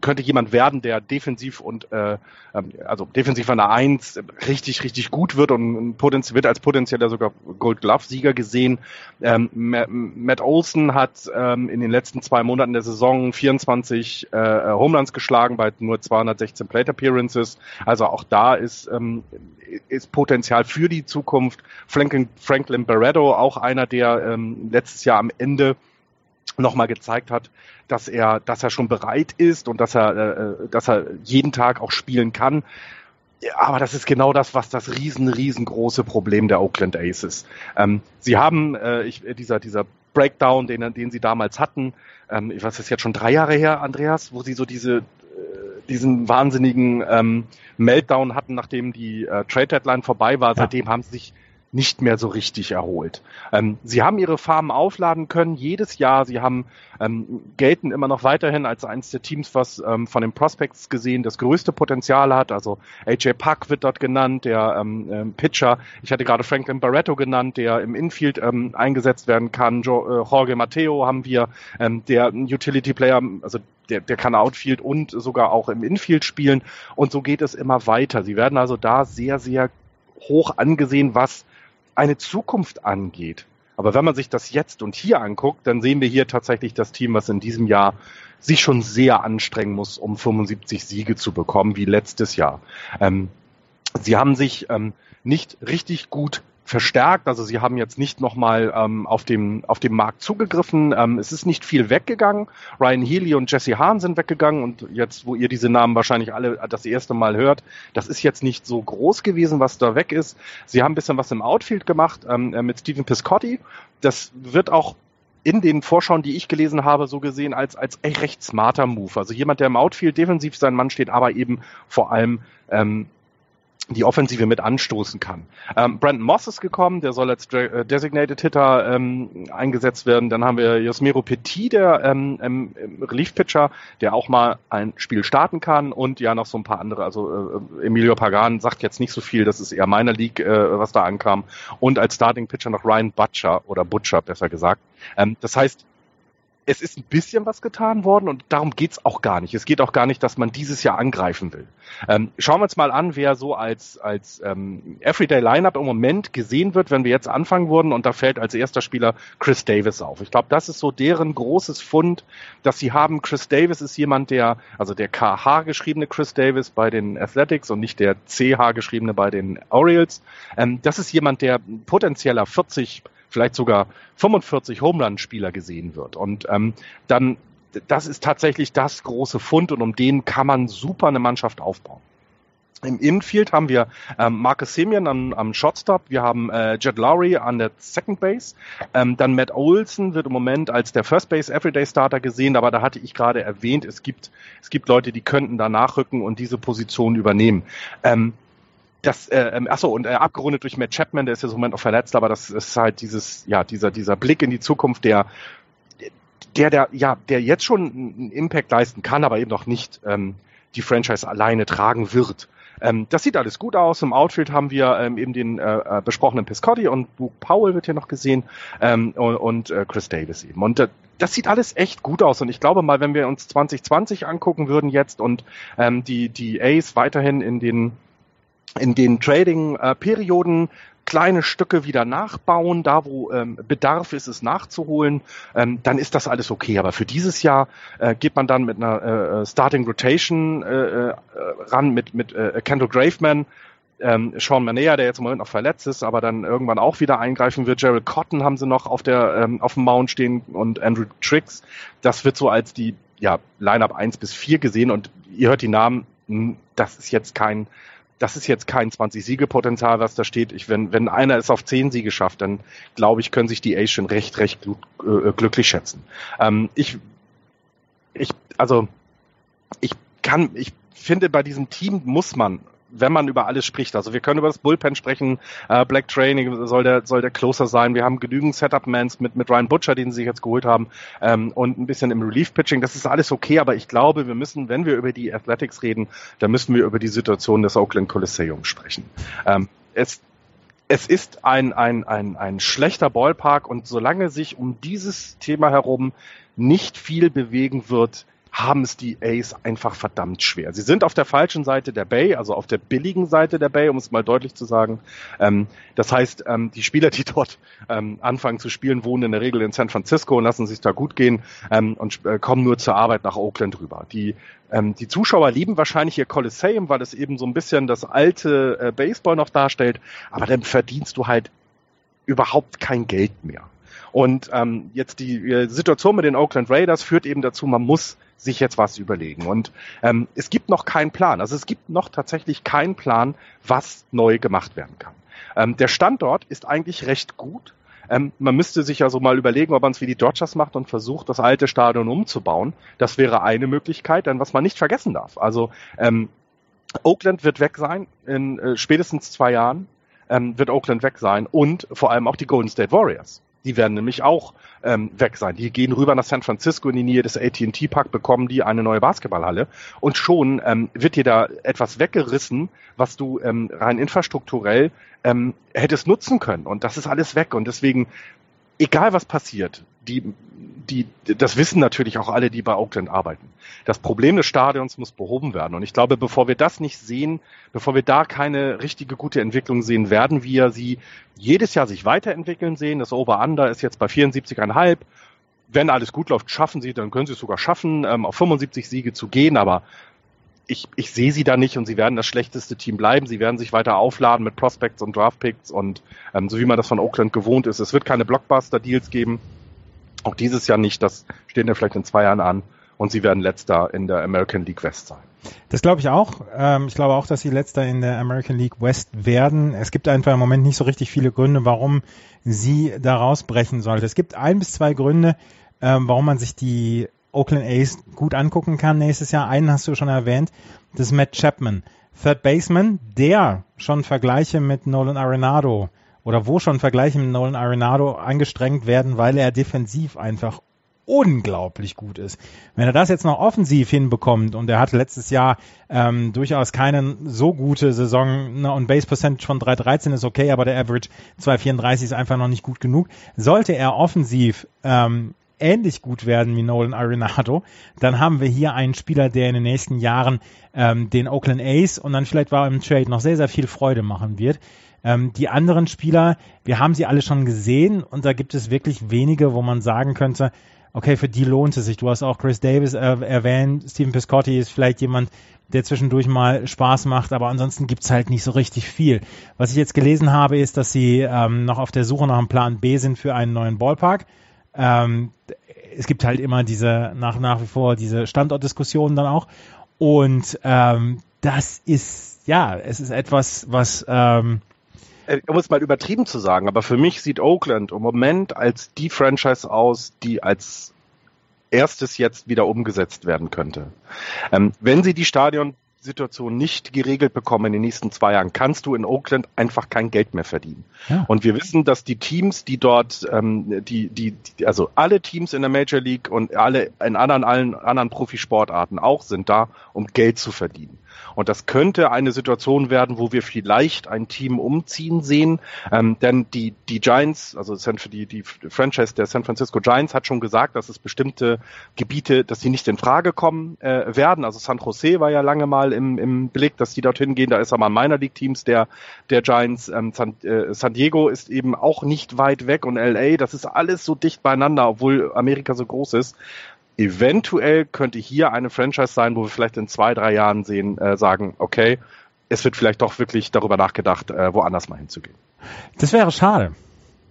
könnte jemand werden, der defensiv und äh, ähm, also defensiv an der Eins richtig, richtig gut wird und wird als potenzieller sogar Gold Glove-Sieger gesehen. Ähm, Matt Olson hat ähm, in den letzten zwei Monaten der Saison 24 äh, Homelands geschlagen bei nur 216 Plate Appearances. Also auch da ist, ähm, ist Potenzial für die Zukunft. Franklin, Franklin Barreto, auch einer, der ähm, letztes Jahr am Ende nochmal gezeigt hat, dass er, dass er schon bereit ist und dass er, äh, dass er jeden Tag auch spielen kann. Aber das ist genau das, was das riesen, riesengroße Problem der Oakland Aces. ist. Ähm, sie haben äh, ich, dieser, dieser Breakdown, den, den sie damals hatten, ähm, ich weiß, das ist jetzt schon drei Jahre her, Andreas, wo sie so diese, äh, diesen wahnsinnigen ähm, Meltdown hatten, nachdem die äh, Trade Deadline vorbei war. Ja. Seitdem haben sie sich nicht mehr so richtig erholt. Ähm, sie haben ihre Farmen aufladen können jedes Jahr. Sie haben ähm, gelten immer noch weiterhin als eines der Teams, was ähm, von den Prospects gesehen das größte Potenzial hat. Also AJ Puck wird dort genannt, der ähm, ähm, Pitcher. Ich hatte gerade Franklin Barretto genannt, der im Infield ähm, eingesetzt werden kann. Jo, äh, Jorge Mateo haben wir, ähm, der Utility Player, also der, der kann Outfield und sogar auch im Infield spielen. Und so geht es immer weiter. Sie werden also da sehr, sehr hoch angesehen, was eine Zukunft angeht. Aber wenn man sich das jetzt und hier anguckt, dann sehen wir hier tatsächlich das Team, was in diesem Jahr sich schon sehr anstrengen muss, um 75 Siege zu bekommen, wie letztes Jahr. Ähm, sie haben sich ähm, nicht richtig gut verstärkt. Also sie haben jetzt nicht nochmal ähm, auf, dem, auf dem Markt zugegriffen. Ähm, es ist nicht viel weggegangen. Ryan Healy und Jesse Hahn sind weggegangen und jetzt, wo ihr diese Namen wahrscheinlich alle das erste Mal hört, das ist jetzt nicht so groß gewesen, was da weg ist. Sie haben ein bisschen was im Outfield gemacht ähm, äh, mit Stephen Piscotti. Das wird auch in den Vorschauen, die ich gelesen habe, so gesehen als, als echt recht smarter Move. Also jemand, der im Outfield defensiv sein Mann steht, aber eben vor allem ähm, die Offensive mit anstoßen kann. Ähm, Brandon Moss ist gekommen, der soll als äh, Designated Hitter ähm, eingesetzt werden. Dann haben wir Josmero Petit, der ähm, ähm, Relief Pitcher, der auch mal ein Spiel starten kann und ja noch so ein paar andere. Also äh, Emilio Pagan sagt jetzt nicht so viel, das ist eher meiner League, äh, was da ankam. Und als Starting Pitcher noch Ryan Butcher oder Butcher besser gesagt. Ähm, das heißt, es ist ein bisschen was getan worden und darum geht's auch gar nicht. Es geht auch gar nicht, dass man dieses Jahr angreifen will. Ähm, schauen wir uns mal an, wer so als, als ähm, Everyday Lineup im Moment gesehen wird, wenn wir jetzt anfangen würden und da fällt als erster Spieler Chris Davis auf. Ich glaube, das ist so deren großes Fund, dass sie haben. Chris Davis ist jemand, der, also der KH geschriebene Chris Davis bei den Athletics und nicht der CH geschriebene bei den Orioles. Ähm, das ist jemand, der potenzieller 40 vielleicht sogar 45 Homeland-Spieler gesehen wird. Und ähm, dann, das ist tatsächlich das große Fund und um den kann man super eine Mannschaft aufbauen. Im Infield haben wir ähm, Marcus Simeon am, am Shotstop, wir haben äh, Jed Lowry an der Second Base, ähm, dann Matt Olson wird im Moment als der First Base Everyday Starter gesehen, aber da hatte ich gerade erwähnt, es gibt es gibt Leute, die könnten da nachrücken und diese Position übernehmen. Ähm, das, äh, ähm, achso, und äh, abgerundet durch Matt Chapman, der ist jetzt im Moment auch verletzt, aber das ist halt dieses, ja, dieser, dieser Blick in die Zukunft, der, der, der, ja, der jetzt schon einen Impact leisten kann, aber eben noch nicht ähm, die Franchise alleine tragen wird. Ähm, das sieht alles gut aus. Im Outfield haben wir ähm, eben den äh, äh besprochenen Piscotti und Luke Powell wird hier noch gesehen ähm, und, und äh, Chris Davis eben. Und äh, das sieht alles echt gut aus. Und ich glaube mal, wenn wir uns 2020 angucken würden jetzt und ähm, die, die Ace weiterhin in den in den Trading-Perioden kleine Stücke wieder nachbauen, da wo ähm, Bedarf ist, es nachzuholen, ähm, dann ist das alles okay. Aber für dieses Jahr äh, geht man dann mit einer äh, äh Starting Rotation äh, äh, ran, mit, mit äh, Kendall Graveman, ähm, Sean Manea, der jetzt im Moment noch verletzt ist, aber dann irgendwann auch wieder eingreifen wird. Gerald Cotton haben sie noch auf der ähm, auf dem Mount stehen und Andrew Tricks. Das wird so als die ja, Line-up 1 bis 4 gesehen und ihr hört die Namen, hm, das ist jetzt kein das ist jetzt kein 20-Siege-Potenzial, was da steht. Ich, wenn, wenn einer es auf 10 Siege schafft, dann glaube ich, können sich die Ace schon recht, recht gl äh, glücklich schätzen. Ähm, ich, ich, also, ich kann, ich finde, bei diesem Team muss man wenn man über alles spricht. Also wir können über das Bullpen sprechen, äh, Black Training soll der, soll der Closer sein. Wir haben genügend Setup-Mans mit, mit Ryan Butcher, den sie sich jetzt geholt haben, ähm, und ein bisschen im Relief-Pitching. Das ist alles okay, aber ich glaube, wir müssen, wenn wir über die Athletics reden, dann müssen wir über die Situation des Oakland Coliseum sprechen. Ähm, es es ist ein, ein, ein, ein schlechter Ballpark und solange sich um dieses Thema herum nicht viel bewegen wird, haben es die Ace einfach verdammt schwer. Sie sind auf der falschen Seite der Bay, also auf der billigen Seite der Bay, um es mal deutlich zu sagen. Ähm, das heißt, ähm, die Spieler, die dort ähm, anfangen zu spielen, wohnen in der Regel in San Francisco und lassen sich da gut gehen ähm, und äh, kommen nur zur Arbeit nach Oakland rüber. Die ähm, die Zuschauer lieben wahrscheinlich ihr Coliseum, weil es eben so ein bisschen das alte äh, Baseball noch darstellt, aber dann verdienst du halt überhaupt kein Geld mehr. Und ähm, jetzt die äh, Situation mit den Oakland Raiders führt eben dazu, man muss sich jetzt was überlegen. Und ähm, es gibt noch keinen Plan. Also es gibt noch tatsächlich keinen Plan, was neu gemacht werden kann. Ähm, der Standort ist eigentlich recht gut. Ähm, man müsste sich also mal überlegen, ob man es wie die Dodgers macht und versucht, das alte Stadion umzubauen. Das wäre eine Möglichkeit, denn was man nicht vergessen darf. Also ähm, Oakland wird weg sein in äh, spätestens zwei Jahren. Ähm, wird Oakland weg sein und vor allem auch die Golden State Warriors. Die werden nämlich auch ähm, weg sein. Die gehen rüber nach San Francisco in die Nähe des AT&T Park, bekommen die eine neue Basketballhalle und schon ähm, wird dir da etwas weggerissen, was du ähm, rein infrastrukturell ähm, hättest nutzen können. Und das ist alles weg. Und deswegen, egal was passiert, die, die, das wissen natürlich auch alle, die bei Oakland arbeiten. Das Problem des Stadions muss behoben werden. Und ich glaube, bevor wir das nicht sehen, bevor wir da keine richtige gute Entwicklung sehen, werden wir sie jedes Jahr sich weiterentwickeln sehen. Das Over-Under ist jetzt bei 74,5. Wenn alles gut läuft, schaffen sie, dann können sie es sogar schaffen, ähm, auf 75 Siege zu gehen. Aber ich, ich sehe sie da nicht und sie werden das schlechteste Team bleiben. Sie werden sich weiter aufladen mit Prospects und Draftpicks und ähm, so wie man das von Oakland gewohnt ist. Es wird keine Blockbuster-Deals geben. Auch dieses Jahr nicht, das steht ja vielleicht in zwei Jahren an und sie werden letzter in der American League West sein. Das glaube ich auch. Ähm, ich glaube auch, dass sie letzter in der American League West werden. Es gibt einfach im Moment nicht so richtig viele Gründe, warum sie da rausbrechen sollte. Es gibt ein bis zwei Gründe, ähm, warum man sich die Oakland A's gut angucken kann nächstes Jahr. Einen hast du schon erwähnt, das ist Matt Chapman. Third Baseman, der schon Vergleiche mit Nolan Arenado oder wo schon Vergleiche mit Nolan Arenado angestrengt werden, weil er defensiv einfach unglaublich gut ist. Wenn er das jetzt noch offensiv hinbekommt und er hatte letztes Jahr ähm, durchaus keine so gute Saison ne, und Base Percentage von 3,13 ist okay, aber der Average 2,34 ist einfach noch nicht gut genug. Sollte er offensiv ähm, ähnlich gut werden wie Nolan Arenado, dann haben wir hier einen Spieler, der in den nächsten Jahren ähm, den Oakland A's und dann vielleicht war im Trade noch sehr, sehr viel Freude machen wird. Ähm, die anderen Spieler, wir haben sie alle schon gesehen und da gibt es wirklich wenige, wo man sagen könnte, okay, für die lohnt es sich. Du hast auch Chris Davis äh, erwähnt, Stephen Piscotti ist vielleicht jemand, der zwischendurch mal Spaß macht, aber ansonsten gibt's halt nicht so richtig viel. Was ich jetzt gelesen habe, ist, dass sie ähm, noch auf der Suche nach einem Plan B sind für einen neuen Ballpark. Ähm, es gibt halt immer diese, nach, nach wie vor diese Standortdiskussionen dann auch. Und ähm, das ist, ja, es ist etwas, was ähm, äh, um es mal übertrieben zu sagen, aber für mich sieht Oakland im Moment als die Franchise aus, die als erstes jetzt wieder umgesetzt werden könnte. Ähm, wenn sie die Stadionsituation nicht geregelt bekommen in den nächsten zwei Jahren, kannst du in Oakland einfach kein Geld mehr verdienen. Ja. Und wir wissen, dass die Teams, die dort, ähm, die, die, die, also alle Teams in der Major League und alle in anderen, allen anderen Profisportarten auch sind da, um Geld zu verdienen. Und das könnte eine Situation werden, wo wir vielleicht ein Team umziehen sehen. Ähm, denn die, die Giants, also die, die Franchise der San Francisco Giants hat schon gesagt, dass es bestimmte Gebiete, dass sie nicht in Frage kommen äh, werden. Also San Jose war ja lange mal im, im Blick, dass die dorthin gehen. Da ist aber Minor League Teams der, der Giants. Ähm, San, äh, San Diego ist eben auch nicht weit weg und LA, das ist alles so dicht beieinander, obwohl Amerika so groß ist eventuell könnte hier eine Franchise sein, wo wir vielleicht in zwei, drei Jahren sehen, äh, sagen, okay, es wird vielleicht doch wirklich darüber nachgedacht, äh, woanders mal hinzugehen. Das wäre schade.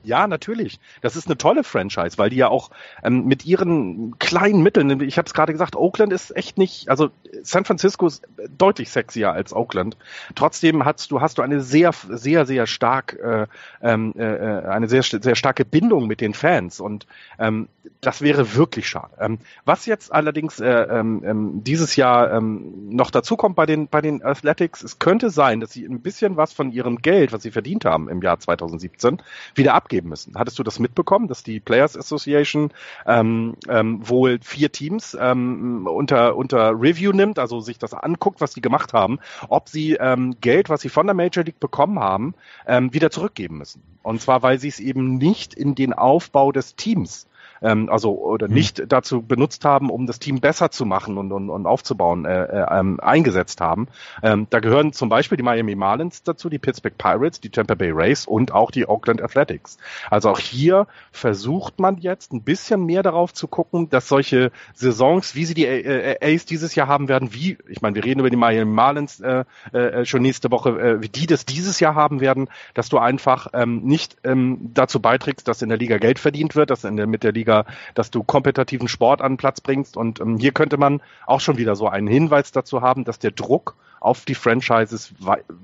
Ja, natürlich. Das ist eine tolle Franchise, weil die ja auch ähm, mit ihren kleinen Mitteln, ich habe es gerade gesagt, Oakland ist echt nicht, also San Francisco ist deutlich sexier als Oakland. Trotzdem hast du hast du eine sehr sehr sehr stark äh, ähm, äh, äh, eine sehr sehr starke Bindung mit den Fans und ähm, das wäre wirklich schade. Ähm, was jetzt allerdings äh, ähm, ähm, dieses Jahr ähm, noch dazu kommt bei den bei den Athletics, es könnte sein, dass sie ein bisschen was von ihrem Geld, was sie verdient haben im Jahr 2017, wieder abgeben abgeben müssen. Hattest du das mitbekommen, dass die Players Association ähm, ähm, wohl vier Teams ähm, unter, unter Review nimmt, also sich das anguckt, was sie gemacht haben, ob sie ähm, Geld, was sie von der Major League bekommen haben, ähm, wieder zurückgeben müssen. Und zwar, weil sie es eben nicht in den Aufbau des Teams ähm, also oder mhm. nicht dazu benutzt haben, um das Team besser zu machen und, und, und aufzubauen, äh, äh, ähm, eingesetzt haben. Ähm, da gehören zum Beispiel die Miami Marlins dazu, die Pittsburgh Pirates, die Tampa Bay Rays und auch die Oakland Athletics. Also auch hier versucht man jetzt ein bisschen mehr darauf zu gucken, dass solche Saisons, wie sie die äh, Ace dieses Jahr haben werden, wie, ich meine, wir reden über die Miami Marlins äh, äh, schon nächste Woche, äh, wie die das dieses Jahr haben werden, dass du einfach ähm, nicht ähm, dazu beiträgst, dass in der Liga Geld verdient wird, dass in der, mit der Liga oder dass du kompetitiven Sport an den Platz bringst. Und ähm, hier könnte man auch schon wieder so einen Hinweis dazu haben, dass der Druck auf die Franchises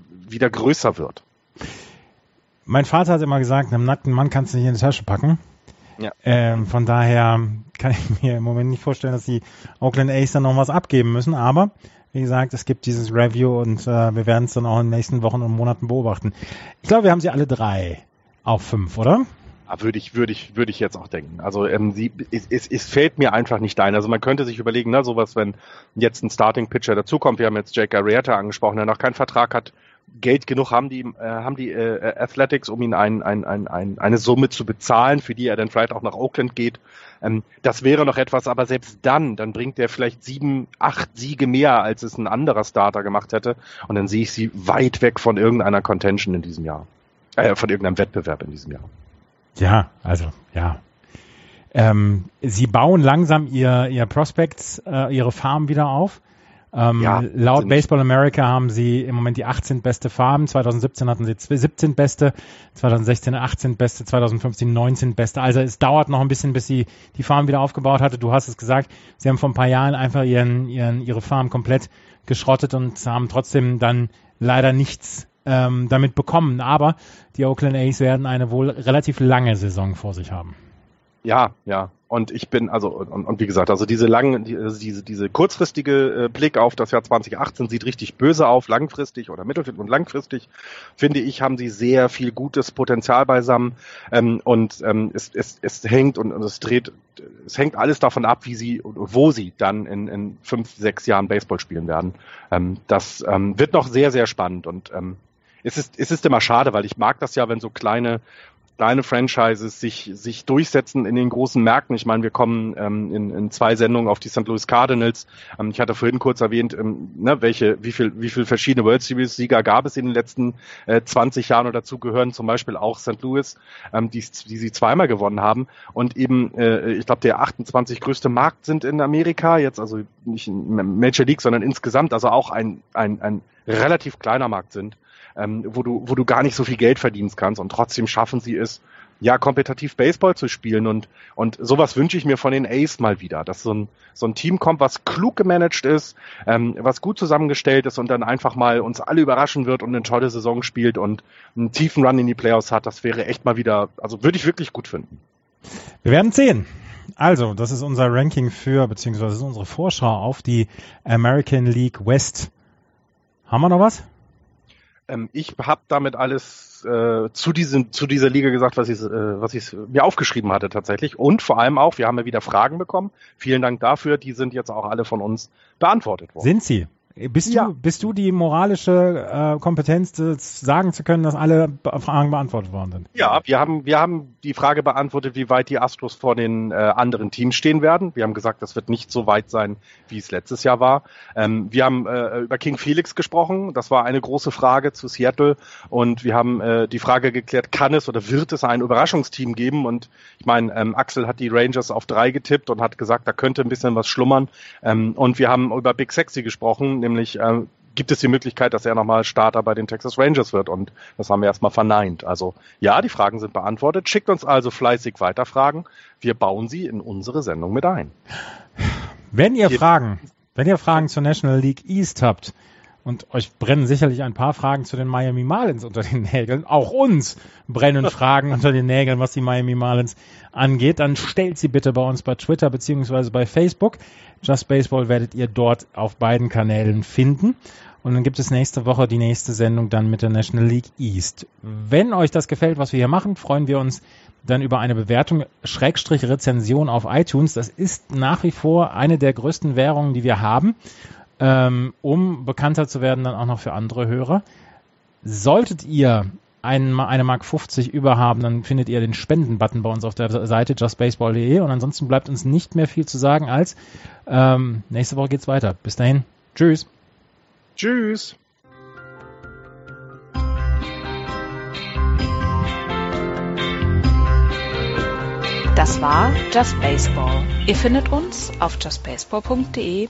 wieder größer wird. Mein Vater hat immer gesagt, einem nackten Mann kannst du nicht in die Tasche packen. Ja. Ähm, von daher kann ich mir im Moment nicht vorstellen, dass die Oakland A's dann noch was abgeben müssen. Aber wie gesagt, es gibt dieses Review und äh, wir werden es dann auch in den nächsten Wochen und Monaten beobachten. Ich glaube, wir haben sie alle drei auf fünf, oder? Ah, würde ich, würde ich, würde ich jetzt auch denken. Also ähm, sie, es, es, es fällt mir einfach nicht ein. Also man könnte sich überlegen, ne, sowas, wenn jetzt ein Starting Pitcher dazukommt. Wir haben jetzt Jake Arrieta angesprochen, der noch keinen Vertrag hat. Geld genug haben die, äh, haben die äh, Athletics, um ihn ein, ein, ein, ein, eine Summe zu bezahlen, für die er dann vielleicht auch nach Oakland geht. Ähm, das wäre noch etwas, aber selbst dann, dann bringt er vielleicht sieben, acht Siege mehr, als es ein anderer Starter gemacht hätte. Und dann sehe ich sie weit weg von irgendeiner Contention in diesem Jahr. Äh, von irgendeinem Wettbewerb in diesem Jahr. Ja, also ja. Ähm, sie bauen langsam ihr, ihr Prospects, äh, ihre Farm wieder auf. Ähm, ja, laut Baseball America haben sie im Moment die 18 beste Farben. 2017 hatten sie 17 beste, 2016 18 beste, 2015 19 beste. Also es dauert noch ein bisschen, bis sie die Farm wieder aufgebaut hatte. Du hast es gesagt, sie haben vor ein paar Jahren einfach ihren, ihren, ihre Farm komplett geschrottet und haben trotzdem dann leider nichts ähm, damit bekommen. Aber die Oakland A's werden eine wohl relativ lange Saison vor sich haben. Ja, ja. Und ich bin, also, und, und wie gesagt, also diese lange, die, also diese, diese kurzfristige äh, Blick auf das Jahr 2018 sieht richtig böse auf, langfristig oder mittelfristig und langfristig, finde ich, haben sie sehr viel gutes Potenzial beisammen. Ähm, und ähm, es, es, es hängt und, und es dreht, es hängt alles davon ab, wie sie und wo sie dann in, in fünf, sechs Jahren Baseball spielen werden. Ähm, das ähm, wird noch sehr, sehr spannend und ähm, es ist, es ist immer schade, weil ich mag das ja, wenn so kleine kleine Franchises sich, sich durchsetzen in den großen Märkten. Ich meine, wir kommen ähm, in, in zwei Sendungen auf die St. Louis Cardinals. Ähm, ich hatte vorhin kurz erwähnt, ähm, ne, welche, wie viel, wie viel verschiedene World Series Sieger gab es in den letzten äh, 20 Jahren und dazu gehören zum Beispiel auch St. Louis, ähm, die, die sie zweimal gewonnen haben. Und eben, äh, ich glaube, der 28 größte Markt sind in Amerika, jetzt also nicht in Major League, sondern insgesamt, also auch ein, ein, ein relativ kleiner Markt sind ähm, wo du, wo du gar nicht so viel Geld verdienst kannst und trotzdem schaffen sie es, ja, kompetitiv Baseball zu spielen und, und sowas wünsche ich mir von den Ace mal wieder, dass so ein, so ein Team kommt, was klug gemanagt ist, ähm, was gut zusammengestellt ist und dann einfach mal uns alle überraschen wird und eine tolle Saison spielt und einen tiefen Run in die Playoffs hat, das wäre echt mal wieder, also würde ich wirklich gut finden. Wir werden sehen. Also, das ist unser Ranking für, beziehungsweise unsere Vorschau auf die American League West. Haben wir noch was? Ähm, ich habe damit alles äh, zu, diesem, zu dieser Liga gesagt, was ich, äh, was ich mir aufgeschrieben hatte tatsächlich. Und vor allem auch, wir haben ja wieder Fragen bekommen. Vielen Dank dafür. Die sind jetzt auch alle von uns beantwortet worden. Sind sie? Bist ja. du, bist du die moralische äh, Kompetenz, sagen zu können, dass alle Fragen beantwortet worden sind? Ja, wir haben, wir haben die Frage beantwortet, wie weit die Astros vor den äh, anderen Teams stehen werden. Wir haben gesagt, das wird nicht so weit sein, wie es letztes Jahr war. Ähm, wir haben äh, über King Felix gesprochen. Das war eine große Frage zu Seattle. Und wir haben äh, die Frage geklärt, kann es oder wird es ein Überraschungsteam geben? Und ich meine, ähm, Axel hat die Rangers auf drei getippt und hat gesagt, da könnte ein bisschen was schlummern. Ähm, und wir haben über Big Sexy gesprochen, nämlich äh, gibt es die Möglichkeit, dass er nochmal Starter bei den Texas Rangers wird. Und das haben wir erstmal verneint. Also ja, die Fragen sind beantwortet. Schickt uns also fleißig weiter Fragen. Wir bauen sie in unsere Sendung mit ein. Wenn ihr Fragen, wenn ihr Fragen zur National League East habt, und euch brennen sicherlich ein paar Fragen zu den Miami Marlins unter den Nägeln. Auch uns brennen Fragen unter den Nägeln, was die Miami Marlins angeht. Dann stellt sie bitte bei uns bei Twitter beziehungsweise bei Facebook. Just Baseball werdet ihr dort auf beiden Kanälen finden. Und dann gibt es nächste Woche die nächste Sendung dann mit der National League East. Wenn euch das gefällt, was wir hier machen, freuen wir uns dann über eine Bewertung, Schrägstrich Rezension auf iTunes. Das ist nach wie vor eine der größten Währungen, die wir haben ähm, um bekannter zu werden, dann auch noch für andere Hörer. Solltet ihr einen, eine Mark 50 überhaben, dann findet ihr den Spenden-Button bei uns auf der Seite justbaseball.de und ansonsten bleibt uns nicht mehr viel zu sagen als ähm, nächste Woche geht's weiter. Bis dahin. Tschüss. Tschüss. Das war Just Baseball. Ihr findet uns auf justbaseball.de